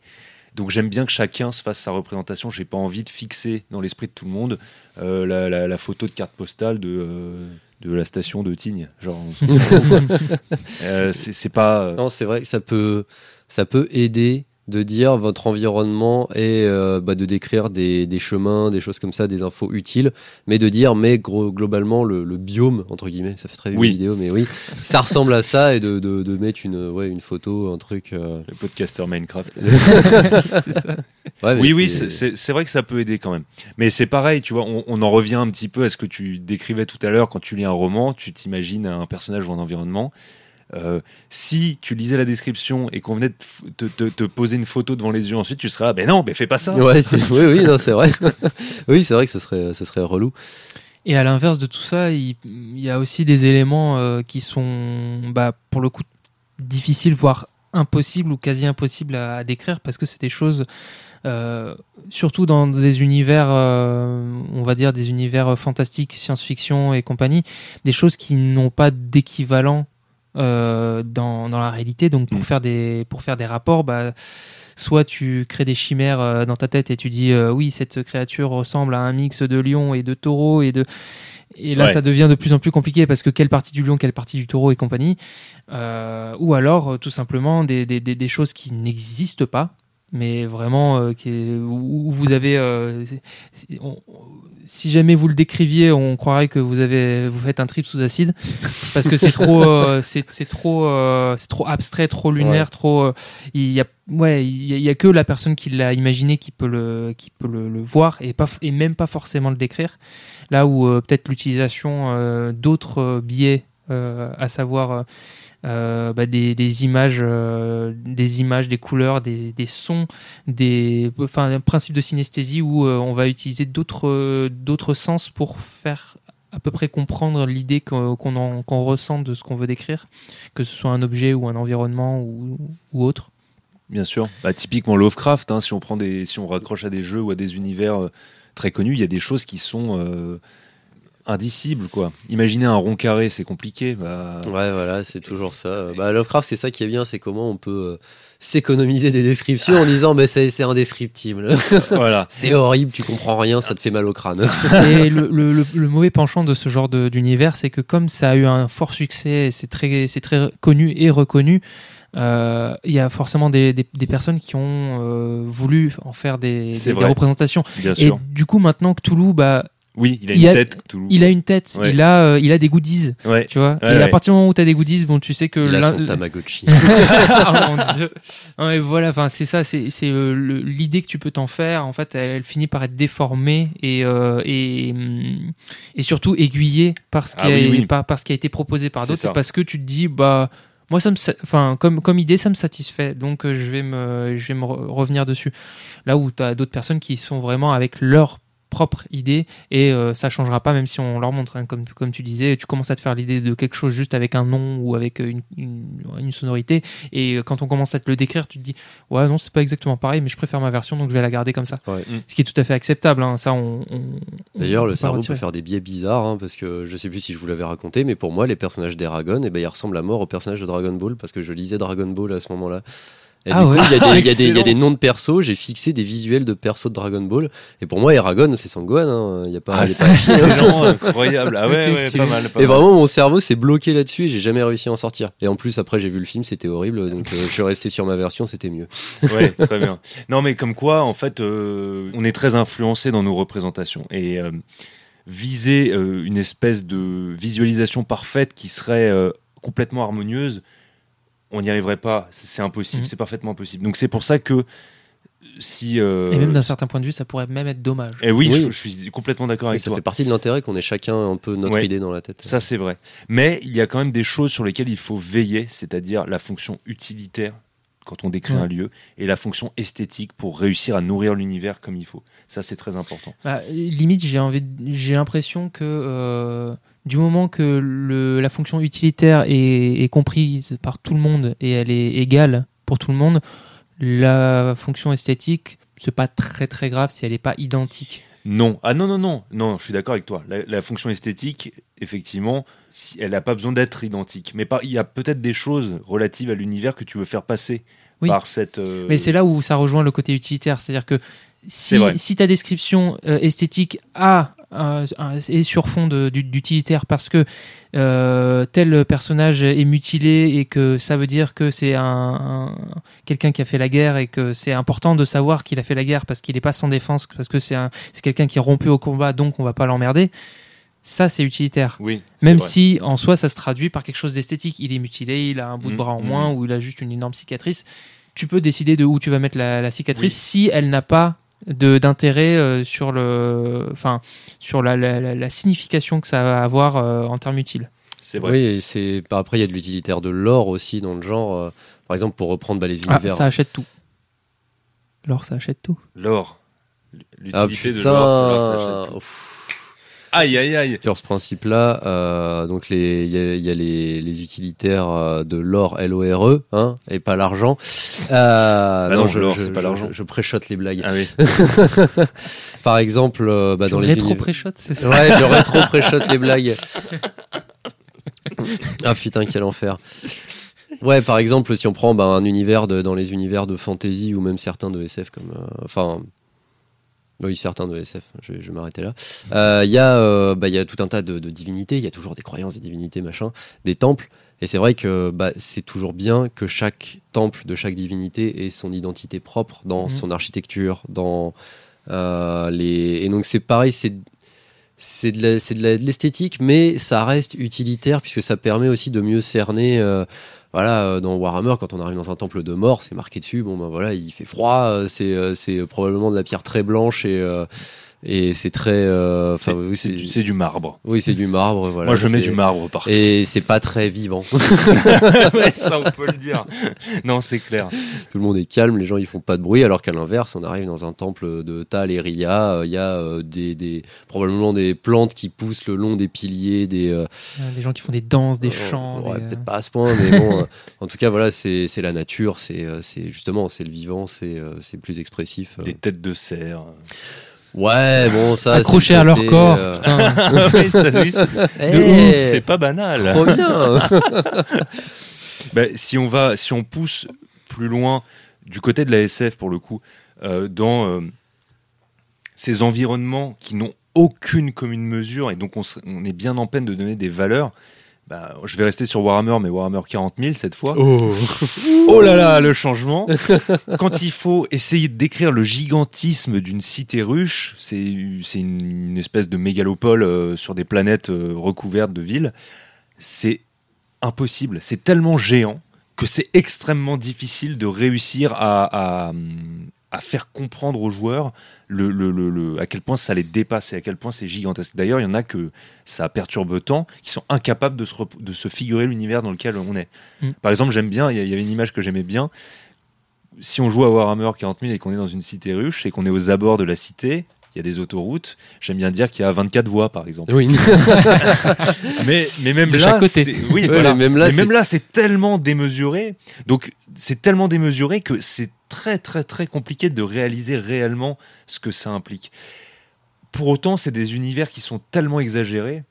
[SPEAKER 1] Donc j'aime bien que chacun se fasse sa représentation. J'ai pas envie de fixer dans l'esprit de tout le monde euh, la, photo de carte postale de euh, de la station de Tignes. Genre, euh, c'est pas. Euh,
[SPEAKER 3] non, c'est vrai que ça peut, ça peut aider de dire votre environnement et euh, bah, de décrire des, des, chemins, des choses comme ça, des infos utiles, mais de dire mais gros, globalement le, le, biome entre guillemets, ça fait très
[SPEAKER 1] oui.
[SPEAKER 3] vidéo, mais oui, ça ressemble à ça et de, de, de, mettre une ouais une photo, un truc.
[SPEAKER 1] Le podcaster Minecraft. oui, oui, c'est vrai que ça peut aider quand même. Mais c'est pareil, tu vois, on, on, en revient un petit peu à ce que tu décrivais tout à l'heure quand tu lis un roman, tu t'imagines un personnage ou un environnement. Euh, si tu lisais la description et qu'on venait de te, poser une photo devant les yeux ensuite, tu serais là, ben non, mais fais pas ça.
[SPEAKER 3] Ouais, oui, oui, non, c'est vrai. oui, c'est vrai que ce serait, ce serait relou.
[SPEAKER 2] Et à l'inverse de tout ça, il, y a aussi des éléments euh, qui sont, bah, pour le coup, difficiles, voire impossibles ou quasi impossibles à, décrire parce que c'est des choses, euh, surtout dans des univers, on va dire des univers fantastiques, science-fiction et compagnie, des choses qui n'ont pas d'équivalent euh, dans, dans, la réalité. Donc pour, mm. faire des, pour faire des rapports, bah, soit tu crées des chimères euh, dans ta tête et tu dis euh, oui cette créature ressemble à un mix de lion et de taureau et de et là
[SPEAKER 1] Ouais.
[SPEAKER 2] ça devient de plus en plus compliqué parce que quelle partie du lion, quelle partie du taureau et compagnie, Euh, ou alors tout simplement des, des, des, des choses qui n'existent pas mais vraiment euh, qui est- où où vous avez euh, c'est- on- si jamais vous le décriviez on croirait que vous avez vous faites un trip sous acide parce que c'est trop euh, c'est c'est trop euh, c'est trop abstrait trop lunaire trop euh, il y a ouais il y, a- il y a que la personne qui l'a imaginé qui peut le qui peut le, le voir et pas et même pas forcément le décrire. Là où euh, peut-être l'utilisation euh, d'autres biais euh, à savoir euh, bah, des, images, euh, des images, des couleurs, des, sons, des, enfin, un principe de synesthésie où euh, on va utiliser d'autres, d'autres sens pour faire à peu près comprendre l'idée qu'on, qu'on, en- qu'on ressent de ce qu'on veut décrire, que ce soit un objet ou un environnement ou, autre.
[SPEAKER 1] Bien sûr. Bah, typiquement Lovecraft, hein, si on prend des, si on raccroche à des jeux ou à des univers très connus, il y a des choses qui sont indicibles, quoi. Imaginez un rond carré, c'est compliqué. Bah,
[SPEAKER 3] Ouais, voilà, c'est toujours ça. Bah, Lovecraft, c'est ça qui est bien, c'est comment on peut euh, s'économiser des descriptions en disant, mais c'est c'est indescriptible.
[SPEAKER 1] voilà.
[SPEAKER 3] c'est horrible, tu comprends rien, ça te fait mal au crâne.
[SPEAKER 2] Et le, le- le- le mauvais penchant de ce genre d'univers, c'est que comme ça a eu un fort succès, c'est très, c'est très connu et reconnu, euh, il y a forcément des, des- des personnes qui ont euh, voulu en faire des, représentations.
[SPEAKER 1] Bien
[SPEAKER 2] Et
[SPEAKER 1] sûr.
[SPEAKER 2] du coup, maintenant que Toulouse, bah,
[SPEAKER 1] Oui, il a une
[SPEAKER 2] a-
[SPEAKER 1] tête,
[SPEAKER 2] il a une tête,
[SPEAKER 1] Ouais.
[SPEAKER 2] il, a, euh, il a des goodies,
[SPEAKER 1] Ouais.
[SPEAKER 2] tu vois.
[SPEAKER 1] Ouais,
[SPEAKER 2] et à partir du moment où tu as des goodies, bon, tu sais que
[SPEAKER 3] Il a son Tamagotchi.
[SPEAKER 2] ah mon dieu. Non, mais voilà, enfin c'est ça, c'est c'est euh, le- l'idée que tu peux t'en faire. En fait, elle, elle finit par être déformée et euh, et hum, et surtout aiguillée par ce qui
[SPEAKER 1] Ah
[SPEAKER 2] a,
[SPEAKER 1] oui, oui.
[SPEAKER 2] par, par ce qui a été proposé par
[SPEAKER 1] C'est
[SPEAKER 2] d'autres,
[SPEAKER 1] ça.
[SPEAKER 2] parce que tu te dis bah moi ça me enfin comme comme idée ça me satisfait, donc euh, je vais me je vais me re- revenir dessus. Là où tu as d'autres personnes qui sont vraiment avec leur propre idée et euh, ça changera pas même si on leur montre hein, comme, comme tu disais tu commences à te faire l'idée de quelque chose juste avec un nom ou avec une, une, une sonorité et euh, quand on commence à te le décrire tu te dis ouais non c'est pas exactement pareil mais je préfère ma version donc je vais la garder comme ça
[SPEAKER 3] Ouais.
[SPEAKER 1] Mm.
[SPEAKER 2] ce qui est tout à fait acceptable hein. ça on, on-
[SPEAKER 3] D'ailleurs, le cerveau peut faire des biais bizarres, hein, parce que je sais plus si je vous l'avais raconté, mais pour moi, les personnages d'Eragon, eh ben, ils ressemblent à mort aux personnages de Dragon Ball, parce que je lisais Dragon Ball à ce moment-là. Et
[SPEAKER 2] Ah
[SPEAKER 3] du
[SPEAKER 2] ouais.
[SPEAKER 3] coup, il y, a des- y a noms de persos, j'ai fixé des visuels de persos de Dragon Ball. Et pour moi, Eragon, c'est Sangohan. hein, Il y a pas,
[SPEAKER 1] Ah, c'est incroyable. Ah ouais,
[SPEAKER 2] Ok,
[SPEAKER 1] ouais,
[SPEAKER 2] stylé.
[SPEAKER 1] pas mal. Pas
[SPEAKER 3] Et
[SPEAKER 1] mal.
[SPEAKER 3] vraiment, mon cerveau s'est bloqué là-dessus et j'ai jamais réussi à en sortir. Et en plus, après, j'ai vu le film, c'était horrible, donc euh, je suis resté sur ma version, c'était mieux.
[SPEAKER 1] Ouais, très bien. Non, mais comme quoi, en fait, euh, on est très influencé dans nos représentations. Et euh, viser une espèce de visualisation parfaite qui serait complètement harmonieuse, on n'y arriverait pas. C'est impossible,
[SPEAKER 2] Mhm.
[SPEAKER 1] c'est parfaitement impossible. Donc c'est pour ça que si... euh,
[SPEAKER 2] et même d'un certain point de vue ça pourrait même être dommage
[SPEAKER 1] eh oui,
[SPEAKER 3] Oui.
[SPEAKER 1] Je, je suis complètement d'accord
[SPEAKER 3] Et
[SPEAKER 1] avec
[SPEAKER 3] ça
[SPEAKER 1] toi.
[SPEAKER 3] fait partie de l'intérêt qu'on ait chacun un peu notre
[SPEAKER 1] Ouais.
[SPEAKER 3] idée dans la tête.
[SPEAKER 1] Ça, c'est vrai. Mais il y a quand même des choses sur lesquelles il faut veiller, c'est-à-dire la fonction utilitaire quand on décrit
[SPEAKER 2] Ouais.
[SPEAKER 1] un lieu et la fonction esthétique pour réussir à nourrir l'univers comme il faut. Ça, c'est très important.
[SPEAKER 2] Bah, limite, j'ai envie, j'ai l'impression que euh, du moment que le, la fonction utilitaire est, est comprise par tout le monde et elle est égale pour tout le monde, la fonction esthétique, c'est pas très très grave si elle n'est pas identique.
[SPEAKER 1] Non. Ah non, non, non. Non, je suis d'accord avec toi. La, la fonction esthétique, effectivement, si- elle n'a pas besoin d'être identique. Mais il y a peut-être des choses relatives à l'univers que tu veux faire passer
[SPEAKER 2] Oui.
[SPEAKER 1] par cette... euh,
[SPEAKER 2] Mais c'est là où ça rejoint le côté utilitaire, c'est-à-dire que si, si ta description euh, esthétique a euh, est sur fond d'utilitaire parce que euh, tel personnage est mutilé et que ça veut dire que c'est un, un- quelqu'un qui a fait la guerre et que c'est important de savoir qu'il a fait la guerre parce qu'il n'est pas sans défense parce que c'est un- c'est quelqu'un qui est rompu au combat donc on va pas l'emmerder ça c'est utilitaire
[SPEAKER 1] Oui.
[SPEAKER 2] même
[SPEAKER 1] vrai.
[SPEAKER 2] si en soi ça se traduit par quelque chose d'esthétique. Il est mutilé, il a un bout de
[SPEAKER 1] Mhm,
[SPEAKER 2] bras en
[SPEAKER 1] mhm.
[SPEAKER 2] moins ou il a juste une énorme cicatrice. Tu peux décider de où tu vas mettre la, la cicatrice
[SPEAKER 1] Oui.
[SPEAKER 2] si elle n'a pas d'intérêt euh, sur le enfin sur la, la- la- la signification que ça va avoir euh, en termes utiles.
[SPEAKER 1] C'est vrai.
[SPEAKER 3] Oui, c'est bah, après il y a de l'utilitaire de l'or aussi dans le genre. euh, par exemple, pour reprendre bah, les
[SPEAKER 2] Ah,
[SPEAKER 3] univers.
[SPEAKER 2] ça achète tout. L'or, ça achète tout.
[SPEAKER 1] L'or.
[SPEAKER 3] Ah
[SPEAKER 1] L'utilité de l'or, c'est l'or, ça achète tout.
[SPEAKER 3] Ouf.
[SPEAKER 1] Aïe, aïe, aïe.
[SPEAKER 3] Sur ce principe-là, euh, donc il y a, il y a les, les utilitaires euh, de l'or L-O-R-E, hein, et pas l'argent. Euh,
[SPEAKER 1] Bah non, l'or, c'est pas
[SPEAKER 3] je-
[SPEAKER 1] l'argent.
[SPEAKER 3] Je, je préchote les blagues.
[SPEAKER 1] Ah oui.
[SPEAKER 3] Par exemple, euh, bah, dans les
[SPEAKER 2] rétro préshot, c'est ça.
[SPEAKER 3] Ouais, je rétro préchote les blagues. ah putain, quel enfer. Ouais, par exemple, si on prend bah, un univers de, dans les univers de fantasy ou même certains de SF, comme. euh, enfin. Oui, certains de SF, je, vais- je vais m'arrêter là. Euh, Il y, a, euh, bah, y a tout un tas de, de divinités, il y a toujours des croyances, des divinités, machin, des temples. Et c'est vrai que bah, c'est toujours bien que chaque temple de chaque divinité ait son identité propre dans
[SPEAKER 2] Mhm.
[SPEAKER 3] son architecture, dans euh, les. Et donc c'est pareil, c'est c'est de l'esthétique, mais ça reste utilitaire puisque ça permet aussi de mieux cerner. euh, voilà, euh, dans Warhammer, quand on arrive dans un temple de mort, c'est marqué dessus. Bon, ben voilà, il fait froid. euh, C'est euh, c'est probablement de la pierre très blanche et et c'est très. euh, oui,
[SPEAKER 1] C'est du, marbre.
[SPEAKER 3] oui, c'est du marbre. Voilà.
[SPEAKER 1] Moi, je mets du marbre partout.
[SPEAKER 3] Et c'est pas très vivant.
[SPEAKER 1] Ouais, ça, on peut le dire. Non, c'est clair.
[SPEAKER 3] Tout le monde est calme, les gens ils font pas de bruit, alors qu'à l'inverse, on arrive dans un temple de Tal et Ria, euh, il y a euh, des, des- probablement des plantes qui poussent le long des piliers, des, euh,
[SPEAKER 2] Des gens qui font des danses, des
[SPEAKER 3] Euh,
[SPEAKER 2] chants.
[SPEAKER 3] ouais,
[SPEAKER 2] des,
[SPEAKER 3] peut-être pas à ce point, mais bon. euh, en tout cas, voilà, c'est c'est la nature, c'est c'est justement, c'est le vivant, c'est euh, c'est plus expressif. euh.
[SPEAKER 1] Des têtes de cerf.
[SPEAKER 3] Ouais, bon, ça. le
[SPEAKER 2] à leur corps.
[SPEAKER 3] euh,
[SPEAKER 1] oui, oui, c'est-
[SPEAKER 3] hey,
[SPEAKER 1] pas banal.
[SPEAKER 3] trop bien.
[SPEAKER 1] Bah, si on va, si on pousse plus loin du côté de la SF pour le coup, euh, dans euh, ces environnements qui n'ont aucune commune mesure et donc on est bien en peine de donner des valeurs. Bah, je vais rester sur Warhammer, mais Warhammer 40 000 cette fois.
[SPEAKER 3] Oh.
[SPEAKER 1] Oh là là, le changement. Quand il faut essayer de décrire le gigantisme d'une cité ruche, c'est une, une espèce de mégalopole euh, sur des planètes euh, recouvertes de villes, c'est impossible. C'est tellement géant que c'est extrêmement difficile de réussir à, à, à faire comprendre aux joueurs le, le- le- le- à quel point ça les dépasse et à quel point c'est gigantesque. D'ailleurs, il y en a que ça perturbe tant qui sont incapables de se, de se figurer l'univers dans lequel on est.
[SPEAKER 2] Mm.
[SPEAKER 1] Par exemple, j'aime bien, il y y avait une image que j'aimais bien. Si on joue à Warhammer 40 000 et qu'on est dans une cité ruche et qu'on est aux abords de la cité, il y a des autoroutes, j'aime bien dire qu'il y a 24 voies par exemple.
[SPEAKER 3] Oui.
[SPEAKER 1] Mais, mais même
[SPEAKER 2] De
[SPEAKER 1] là,
[SPEAKER 2] chaque côté.
[SPEAKER 1] c'est- Oui,
[SPEAKER 3] Ouais,
[SPEAKER 1] voilà.
[SPEAKER 3] mais même là,
[SPEAKER 1] Mais même là, c'est tellement démesuré. Donc, c'est tellement démesuré que c'est très, très, très compliqué de réaliser réellement ce que ça implique. Pour autant, c'est des univers qui sont tellement exagérés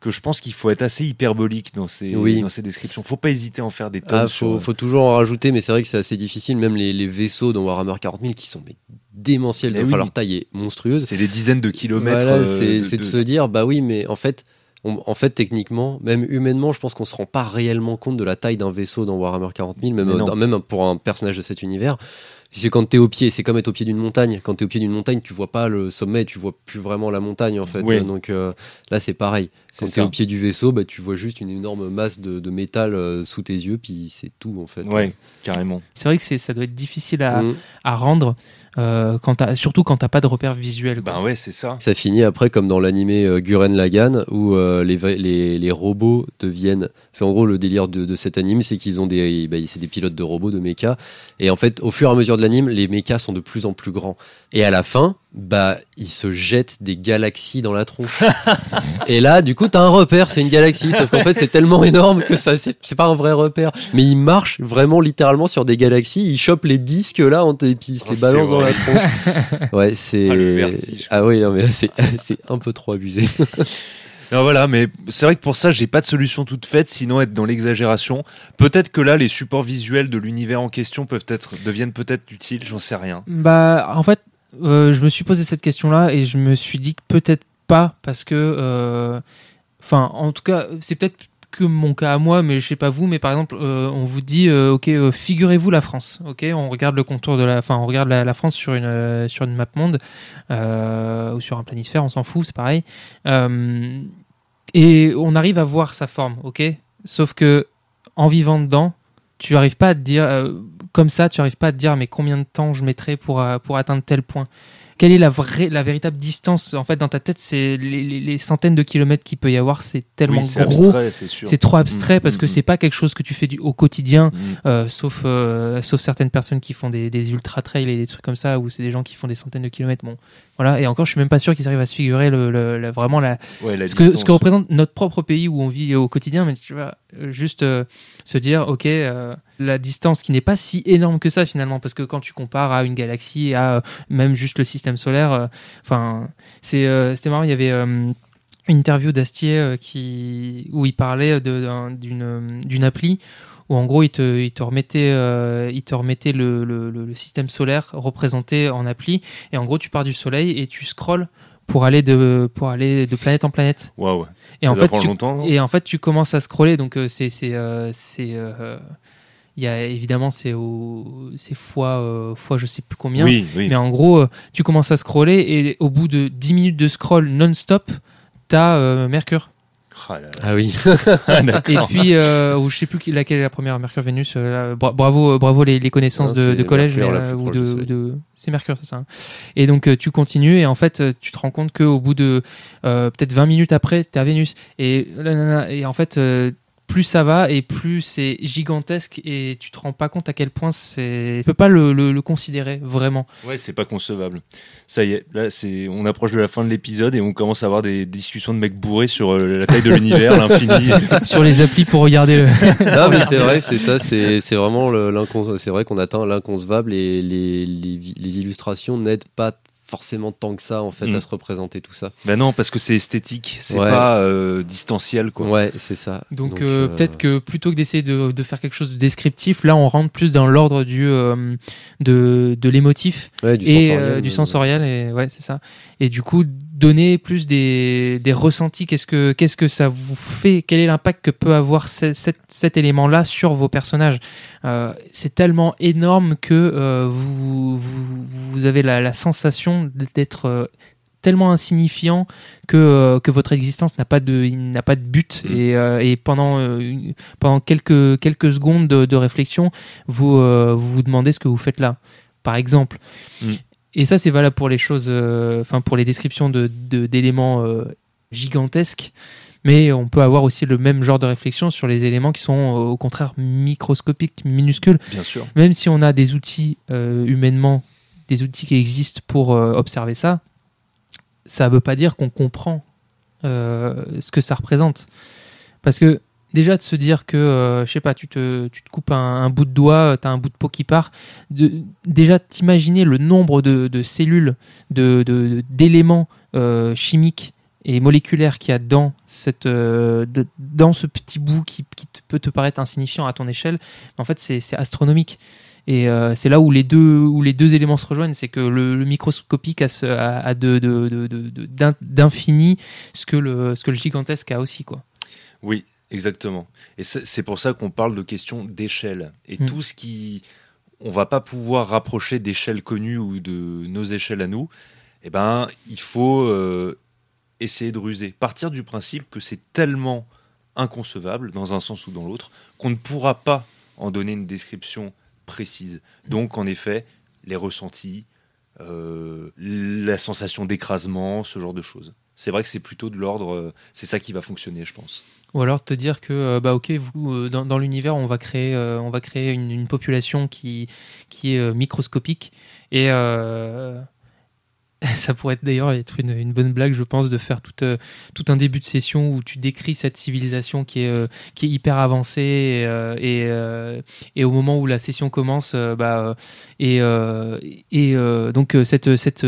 [SPEAKER 1] que je pense qu'il faut être assez hyperbolique dans ces,
[SPEAKER 3] Oui.
[SPEAKER 1] dans ces descriptions. Faut pas hésiter à en faire des tonnes.
[SPEAKER 3] Ah,
[SPEAKER 1] sur-
[SPEAKER 3] faut, toujours en rajouter, mais c'est vrai que c'est assez difficile. Même les, les vaisseaux dans Warhammer 40 000 qui sont mais, démentiels,
[SPEAKER 1] Mais
[SPEAKER 3] enfin,
[SPEAKER 1] oui.
[SPEAKER 3] leur taille est monstrueuse.
[SPEAKER 1] C'est des dizaines de kilomètres.
[SPEAKER 3] Voilà,
[SPEAKER 1] euh,
[SPEAKER 3] c'est
[SPEAKER 1] de-
[SPEAKER 3] c'est de,
[SPEAKER 1] de-
[SPEAKER 3] se dire, bah oui, mais en fait, on- en fait, techniquement, même humainement, je pense qu'on se rend pas réellement compte de la taille d'un vaisseau dans Warhammer 40 000, même, dans- pour un personnage de cet univers. C'est quand t'es au pied, c'est comme être au pied d'une montagne. Quand t'es au pied d'une montagne, tu vois pas le sommet, tu vois plus vraiment la montagne en fait.
[SPEAKER 1] Oui.
[SPEAKER 3] Donc euh, là, c'est pareil.
[SPEAKER 1] C'est
[SPEAKER 3] Quand t'es au pied du vaisseau, bah, tu vois juste une énorme masse de, de métal euh, sous tes yeux, puis c'est tout en fait.
[SPEAKER 1] Ouais, carrément.
[SPEAKER 2] C'est vrai que ça doit être difficile à,
[SPEAKER 3] Mm.
[SPEAKER 2] à rendre, euh, quand t'as- surtout quand t'as pas de repères visuels. quoi.
[SPEAKER 1] Ben ouais, c'est ça.
[SPEAKER 3] Ça finit après comme dans l'animé euh, Gurren Lagann où euh, les, les, les robots deviennent. C'est en gros le délire de, de cet anime, c'est qu'ils ont des, bah, c'est des pilotes de robots, de mechas. Et en fait, au fur et à mesure de l'anime, les mechas sont de plus en plus grands. Et à la fin, bah, ils se jettent des galaxies dans la tronche. et là, du coup, t'as un repère, c'est une galaxie. Sauf qu'en fait, c'est tellement énorme que ça, c'est c'est pas un vrai repère. Mais ils marchent vraiment littéralement sur des galaxies. Ils chopent les disques là, en- et puis ils se
[SPEAKER 1] Oh,
[SPEAKER 3] les
[SPEAKER 1] c'est
[SPEAKER 3] balancent dans la tronche. Ouais, c'est.
[SPEAKER 1] Ah, le vertige.
[SPEAKER 3] Ah oui, non, mais là, c'est c'est un peu trop abusé.
[SPEAKER 1] Non, voilà, mais c'est vrai que pour ça, j'ai pas de solution toute faite, sinon être dans l'exagération. Peut-être que là, les supports visuels de l'univers en question peuvent être, deviennent peut-être utiles, j'en sais rien.
[SPEAKER 2] Bah, en fait, euh, je me suis posé cette question-là et je me suis dit que peut-être pas parce que, euh, enfin, en tout cas, c'est peut-être que mon cas à moi, mais je sais pas vous, mais par exemple, euh, on vous dit, ok, figurez-vous la France, ok, on regarde le contour de la, enfin, on regarde la, France sur une sur une map monde ou sur un planisphère, on s'en fout, c'est pareil, et on arrive à voir sa forme, ok, sauf que en vivant dedans, tu arrives pas à te dire comme ça, tu arrives pas à te dire mais combien de temps je mettrai pour euh, pour atteindre tel point. Quelle est la vraie, la véritable distance en fait dans ta tête C'est les, les- les centaines de kilomètres qu'il peut y avoir, c'est tellement
[SPEAKER 1] Oui,
[SPEAKER 2] gros,
[SPEAKER 1] abstrait, c'est
[SPEAKER 2] trop abstrait
[SPEAKER 1] Mm,
[SPEAKER 2] parce
[SPEAKER 1] mm,
[SPEAKER 2] que
[SPEAKER 1] mm.
[SPEAKER 2] c'est pas quelque chose que tu fais du, au quotidien,
[SPEAKER 1] Mm.
[SPEAKER 2] euh, sauf euh, sauf certaines personnes qui font des, des ultra trails et des trucs comme ça où c'est des gens qui font des centaines de kilomètres. Bon, voilà. Et encore, je suis même pas sûr qu'ils arrivent à se figurer le, le- le- vraiment la,
[SPEAKER 1] Ouais, la
[SPEAKER 2] ce que, ce que représente notre propre pays où on vit au quotidien, mais tu vois, euh, juste euh, se dire, ok, euh, la distance qui n'est pas si énorme que ça finalement, parce que quand tu compares à une galaxie, à euh, même juste le système solaire, enfin, c'est c'était marrant, il y avait une interview d'Astier qui où il parlait d'une appli où en gros il te, il te remettait, euh, il te remettait le, le- le- système solaire représenté en appli, et en gros tu pars du soleil et tu scrolles pour aller de, pour aller de planète en planète.
[SPEAKER 1] Waouh.
[SPEAKER 2] Et
[SPEAKER 1] Ça
[SPEAKER 2] en fait, tu,
[SPEAKER 1] longtemps. non?
[SPEAKER 2] et en fait, tu commences à scroller, donc euh, c'est c'est euh, c'est il y a évidemment c'est au c'est fois euh, fois je sais plus combien.
[SPEAKER 1] oui, oui.
[SPEAKER 2] Mais en gros, euh, tu commences à scroller et au bout de 10 minutes de scroll non-stop, t'as euh, Mercure.
[SPEAKER 1] Ah là là.
[SPEAKER 3] Ah oui.
[SPEAKER 2] Et puis, euh, ou je sais plus laquelle est la première, Mercure, Vénus. euh, là, bravo, euh, bravo les, les connaissances
[SPEAKER 3] Non,
[SPEAKER 2] de, collège
[SPEAKER 3] Mercure,
[SPEAKER 2] mais, euh, ou de, c'est Mercure, c'est ça. hein. Et donc tu continues et en fait tu te rends compte qu'au bout de euh, peut-être 20 minutes après, t'es à Vénus. Et, et en fait, euh, plus ça va et plus c'est gigantesque et tu te rends pas compte à quel point c'est. Tu peux pas le, le- le considérer vraiment.
[SPEAKER 1] Ouais, c'est pas concevable. Ça y est, là, c'est, on approche de la fin de l'épisode et on commence à avoir des discussions de mecs bourrés sur euh, la taille de l'univers, l'infini.
[SPEAKER 2] Sur les applis pour regarder le.
[SPEAKER 3] Non, mais c'est vrai, c'est ça, c'est c'est vraiment le- l'incon- c'est vrai qu'on atteint l'inconcevable et les, les, les illustrations n'aident pas forcément tant que ça en fait
[SPEAKER 1] Mm.
[SPEAKER 3] à se représenter tout ça.
[SPEAKER 1] bah non, parce que c'est esthétique, c'est
[SPEAKER 3] Ouais.
[SPEAKER 1] pas euh, distanciel, quoi.
[SPEAKER 3] Ouais, c'est ça.
[SPEAKER 2] Donc, euh,
[SPEAKER 3] euh,
[SPEAKER 2] peut-être que plutôt que d'essayer de, de faire quelque chose de descriptif, là on rentre plus dans l'ordre du euh, de, de l'émotif
[SPEAKER 3] ouais, du
[SPEAKER 2] et
[SPEAKER 3] sensoriel,
[SPEAKER 2] euh, du sensoriel et ouais c'est ça. Et du coup donner plus des, des ressentis. Qu'est-ce que qu'est-ce que ça vous fait Quel est l'impact que peut avoir ce- cet, cet élément-là sur vos personnages? Euh, C'est tellement énorme que euh, vous, vous vous avez la, la sensation d'être euh, tellement insignifiant que, que votre existence n'a pas de n'a pas de but
[SPEAKER 1] Mm.
[SPEAKER 2] et, euh, et pendant une- pendant quelques quelques secondes de, de réflexion vous, euh, vous vous demandez ce que vous faites là par exemple
[SPEAKER 1] Mm.
[SPEAKER 2] Et ça c'est valable pour les choses euh, enfin pour les descriptions de de- d'éléments euh, gigantesques mais on peut avoir aussi le même genre de réflexion sur les éléments qui sont euh, au contraire microscopiques minuscules
[SPEAKER 1] Bien sûr.
[SPEAKER 2] même si on a des outils euh, humainement, des outils qui existent pour euh, observer ça, ça ne veut pas dire qu'on comprend euh, ce que ça représente. Parce que déjà de se dire que, euh, je sais pas, tu te, tu te coupes un, bout de doigt, tu as un bout de peau qui part, déjà t'imaginer le nombre de, de cellules, de, de- d'éléments euh, chimiques et moléculaires qu'il y a dans, cette, euh, dans ce petit bout qui, qui peut te paraître insignifiant à ton échelle, en fait c'est, astronomique. Et euh, c'est là où les deux où les deux éléments se rejoignent, c'est que le, microscopique a, ce- a- a d'infini ce que le ce que le gigantesque a aussi quoi.
[SPEAKER 1] Oui, exactement. Et c'est pour ça qu'on parle de questions d'échelle. Et
[SPEAKER 2] Mm.
[SPEAKER 1] tout ce qui. On va pas pouvoir rapprocher d'échelles connues ou de nos échelles à nous, eh ben, il faut euh, essayer de ruser. Partir du principe que c'est tellement inconcevable, dans un sens ou dans l'autre, qu'on ne pourra pas en donner une description précise. Donc, en effet, les ressentis, euh, la sensation d'écrasement, ce genre de choses. C'est vrai que c'est plutôt de l'ordre. euh, c'est ça qui va fonctionner, je pense.
[SPEAKER 2] Ou alors te dire que euh, bah ok vous euh, dans, dans l'univers on va créer on va créer une, population qui qui est microscopique et ça pourrait d'ailleurs être une, bonne blague je pense de faire tout, euh, tout un début de session où tu décris cette civilisation qui est euh, hyper avancée et, euh, et, au moment où la session commence bah et donc cette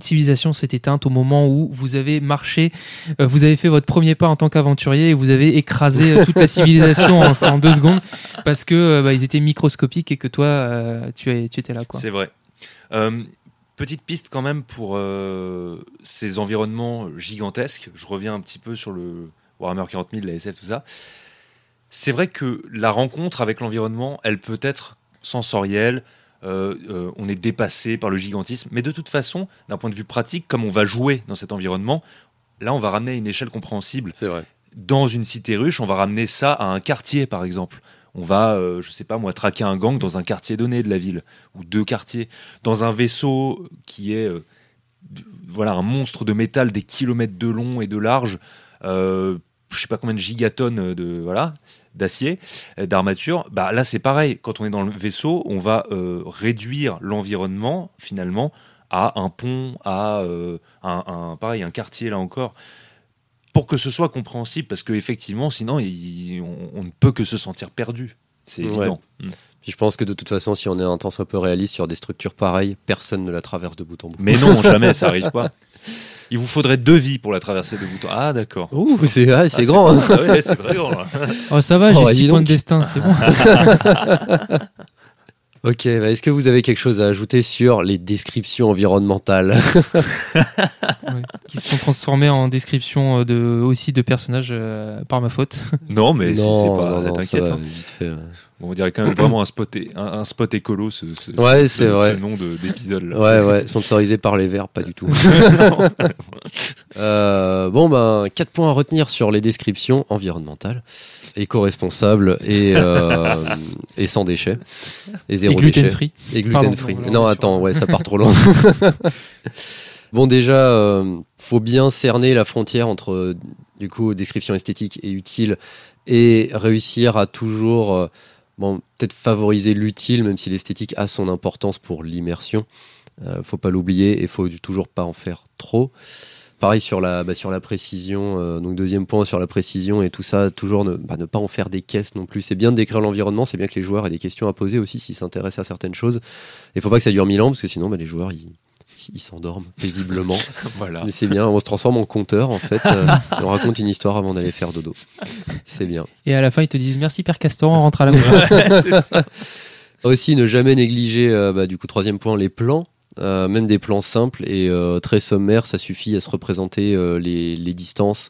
[SPEAKER 2] civilisation s'est éteinte au moment où vous avez marché vous avez fait votre premier pas en tant qu'aventurier et vous avez écrasé toute la civilisation en, deux secondes parce que bah, ils étaient microscopiques et que toi tu, étais là.
[SPEAKER 1] C'est vrai. Petite piste quand même pour euh, ces environnements gigantesques. Je reviens un petit peu sur le Warhammer 40 000, la SF, tout ça. C'est vrai que la rencontre avec l'environnement, elle peut être sensorielle. euh, euh, on est dépassé par le gigantisme. Mais de toute façon, d'un point de vue pratique, comme on va jouer dans cet environnement, là, on va ramener à une échelle compréhensible
[SPEAKER 3] C'est vrai.
[SPEAKER 1] dans une cité ruche, on va ramener ça à un quartier, par exemple. On va, euh, je sais pas moi, traquer un gang dans un quartier donné de la ville, ou deux quartiers, dans un vaisseau qui est, euh, voilà, un monstre de métal des kilomètres de long et de large, euh, je sais pas combien de gigatonnes d'acier, euh, d'armature. Bah là, c'est pareil. Quand on est dans le vaisseau, on va euh, réduire l'environnement finalement à un pont, à un- pareil, un quartier là encore pour que ce soit compréhensible, parce qu'effectivement, sinon, il- on, on ne peut que se sentir perdu. C'est
[SPEAKER 3] Ouais.
[SPEAKER 1] évident.
[SPEAKER 3] Puis je pense que de toute façon, si on est un tant soit peu réaliste sur des structures pareilles, personne ne la traverse de bout en bout.
[SPEAKER 1] Mais non, jamais, ça arrive pas. Il vous faudrait deux vies pour la traverser de bout en Ah, d'accord.
[SPEAKER 3] Ouh, c'est ah, c'est
[SPEAKER 1] Ah,
[SPEAKER 3] grand. hein.
[SPEAKER 1] Ah ouais, c'est très grand. là.
[SPEAKER 2] Oh, ça va,
[SPEAKER 3] Oh,
[SPEAKER 2] j'ai 6
[SPEAKER 3] dis
[SPEAKER 2] points de destin, c'est bon.
[SPEAKER 3] Ok, bah, est-ce que vous avez quelque chose à ajouter sur les descriptions environnementales?
[SPEAKER 2] Ouais. Qui se sont transformés en description euh, de, aussi de personnages euh, par ma faute.
[SPEAKER 1] Non, mais c'est c'est
[SPEAKER 3] Non,
[SPEAKER 1] pas. T'inquiète. hein.
[SPEAKER 3] vite fait, ouais.
[SPEAKER 1] Bon, on dirait quand même vraiment un spot, un, un spot écolo, ce, ce-
[SPEAKER 3] Ouais,
[SPEAKER 1] ce-
[SPEAKER 3] vrai.
[SPEAKER 1] nom de- d'épisode. là.
[SPEAKER 3] Ouais, ouais, sponsorisé par les Verts, pas du tout. Euh, bon, ben, 4 points à retenir sur les descriptions environnementales, éco-responsables et, euh, et sans déchets. Et zéro
[SPEAKER 2] Et gluten
[SPEAKER 3] déchet.
[SPEAKER 2] free.
[SPEAKER 3] Et gluten free.
[SPEAKER 2] non,
[SPEAKER 3] attends, ouais, ça part trop loin. bon, déjà, euh, faut bien cerner la frontière entre, euh, du coup, description esthétique et utile et réussir à toujours, euh, bon, peut-être favoriser l'utile, même si l'esthétique a son importance pour l'immersion. Faut pas l'oublier et faut toujours pas en faire trop. Pareil sur la, bah, sur la précision, euh, donc deuxième point sur la précision et tout ça, toujours ne, bah, ne pas en faire des caisses non plus. C'est bien de décrire l'environnement, c'est bien que les joueurs aient des questions à poser aussi s'ils s'intéressent à certaines choses. Il faut pas que ça dure mille ans parce que sinon bah, les joueurs ils ils s'endorment paisiblement.
[SPEAKER 1] Voilà.
[SPEAKER 3] Mais c'est bien, on se transforme en conteur en fait. euh, on raconte une histoire avant d'aller faire dodo. C'est bien.
[SPEAKER 2] Et à la fin, ils te disent merci Père Castor, on rentre à la maison.
[SPEAKER 3] Aussi, ne jamais négliger, euh, bah, du coup, troisième point, les plans. Euh, même des plans simples et euh, très sommaires, ça suffit à se représenter euh, les, distances,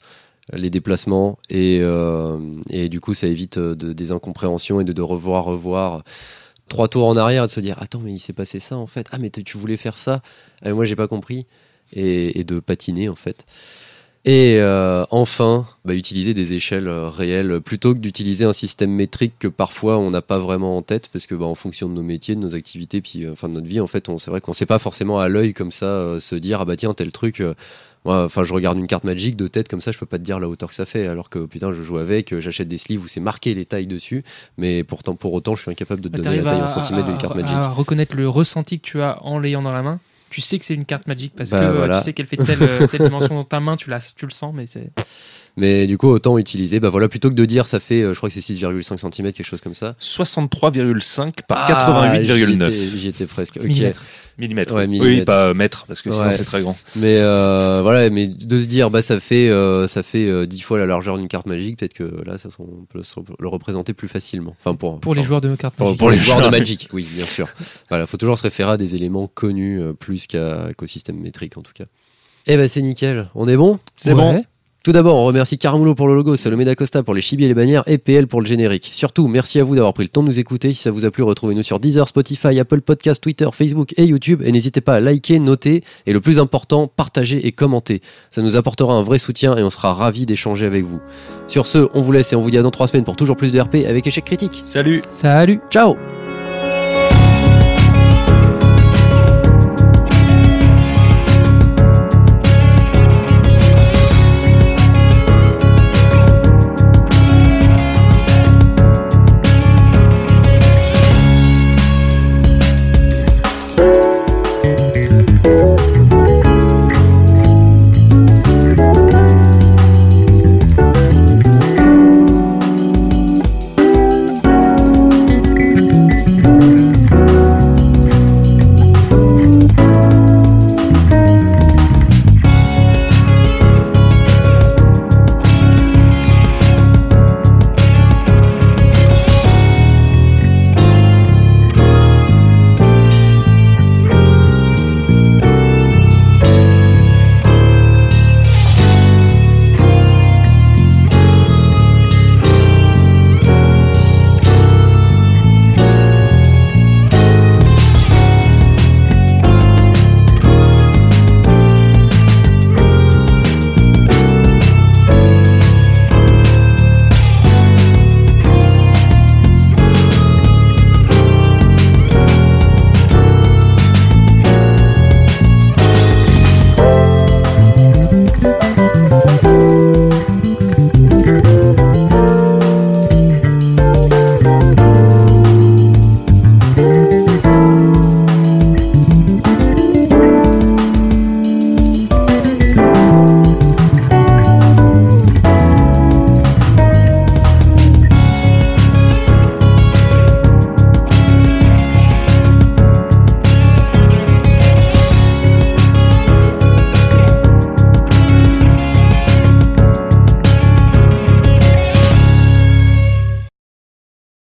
[SPEAKER 3] les déplacements et, du coup, ça évite de- des incompréhensions et de, revoir, revoir trois tours en arrière et de se dire Attends, mais il s'est passé ça en fait. Ah, mais tu voulais faire ça Ah, mais Moi, j'ai pas compris. Et, et de patiner en fait. Et euh, enfin, bah, utiliser des échelles euh, réelles plutôt que d'utiliser un système métrique que parfois on n'a pas vraiment en tête parce que bah, en fonction de nos métiers, de nos activités, puis euh, enfin de notre vie, en fait, on c'est vrai qu'on sait pas forcément à l'œil comme ça euh, se dire ah bah tiens tel truc. euh, Enfin, je regarde une carte magique de tête comme ça, je peux pas te dire la hauteur que ça fait. Alors que putain, je joue avec, j'achète des sleeves où c'est marqué les tailles dessus, mais pourtant pour autant, je suis incapable de te donner la taille
[SPEAKER 2] à,
[SPEAKER 3] en centimètres d'une carte magique.
[SPEAKER 2] à reconnaître le ressenti que tu as en l'ayant dans la main? Tu sais que c'est une carte magique parce
[SPEAKER 3] Bah,
[SPEAKER 2] que euh,
[SPEAKER 3] voilà.
[SPEAKER 2] tu sais qu'elle fait telle, euh, telle dimension dans ta main, tu, la, tu le sens, mais c'est.
[SPEAKER 3] Mais du coup, autant utiliser, bah voilà, plutôt que de dire ça fait, euh, je crois que c'est 6,5 cm, quelque chose comme ça.
[SPEAKER 1] 63,5 par
[SPEAKER 3] Ah, j'y
[SPEAKER 1] 88,9
[SPEAKER 3] étais- J'y étais presque. ok.
[SPEAKER 2] Millimètres.
[SPEAKER 1] millimètres.
[SPEAKER 3] Ouais,
[SPEAKER 1] Oui, pas mètres, parce que sinon
[SPEAKER 3] Ouais.
[SPEAKER 1] c'est très grand.
[SPEAKER 3] Mais euh, voilà, mais de se dire bah ça fait euh, ça fait euh, 10 fois la largeur d'une carte magique, peut-être que là ça on peut se- le représenter plus facilement. Enfin pour
[SPEAKER 2] Pour les joueurs de cartes
[SPEAKER 3] pour,
[SPEAKER 2] magiques.
[SPEAKER 3] pour les
[SPEAKER 1] les
[SPEAKER 3] joueurs de. Magic, oui, bien sûr. Voilà, faut toujours se référer à des éléments connus euh, plus qu'à qu'au système métrique en tout cas. Eh ben c'est nickel. On est bon?
[SPEAKER 1] C'est
[SPEAKER 2] Ouais.
[SPEAKER 1] bon.
[SPEAKER 3] Tout d'abord, on remercie Caramulo pour le logo, Salomé d'Acosta pour les chibis et les bannières et PL pour le générique. Surtout, merci à vous d'avoir pris le temps de nous écouter. Si ça vous a plu, retrouvez-nous sur Deezer, Spotify, Apple Podcast, Twitter, Facebook et YouTube. Et n'hésitez pas à liker, noter et le plus important, partager et commenter. Ça nous apportera un vrai soutien et on sera ravis d'échanger avec vous. Sur ce, on vous laisse et on vous dit à dans trois semaines pour toujours plus de RP avec échec critique.
[SPEAKER 1] Salut
[SPEAKER 2] Salut
[SPEAKER 3] Ciao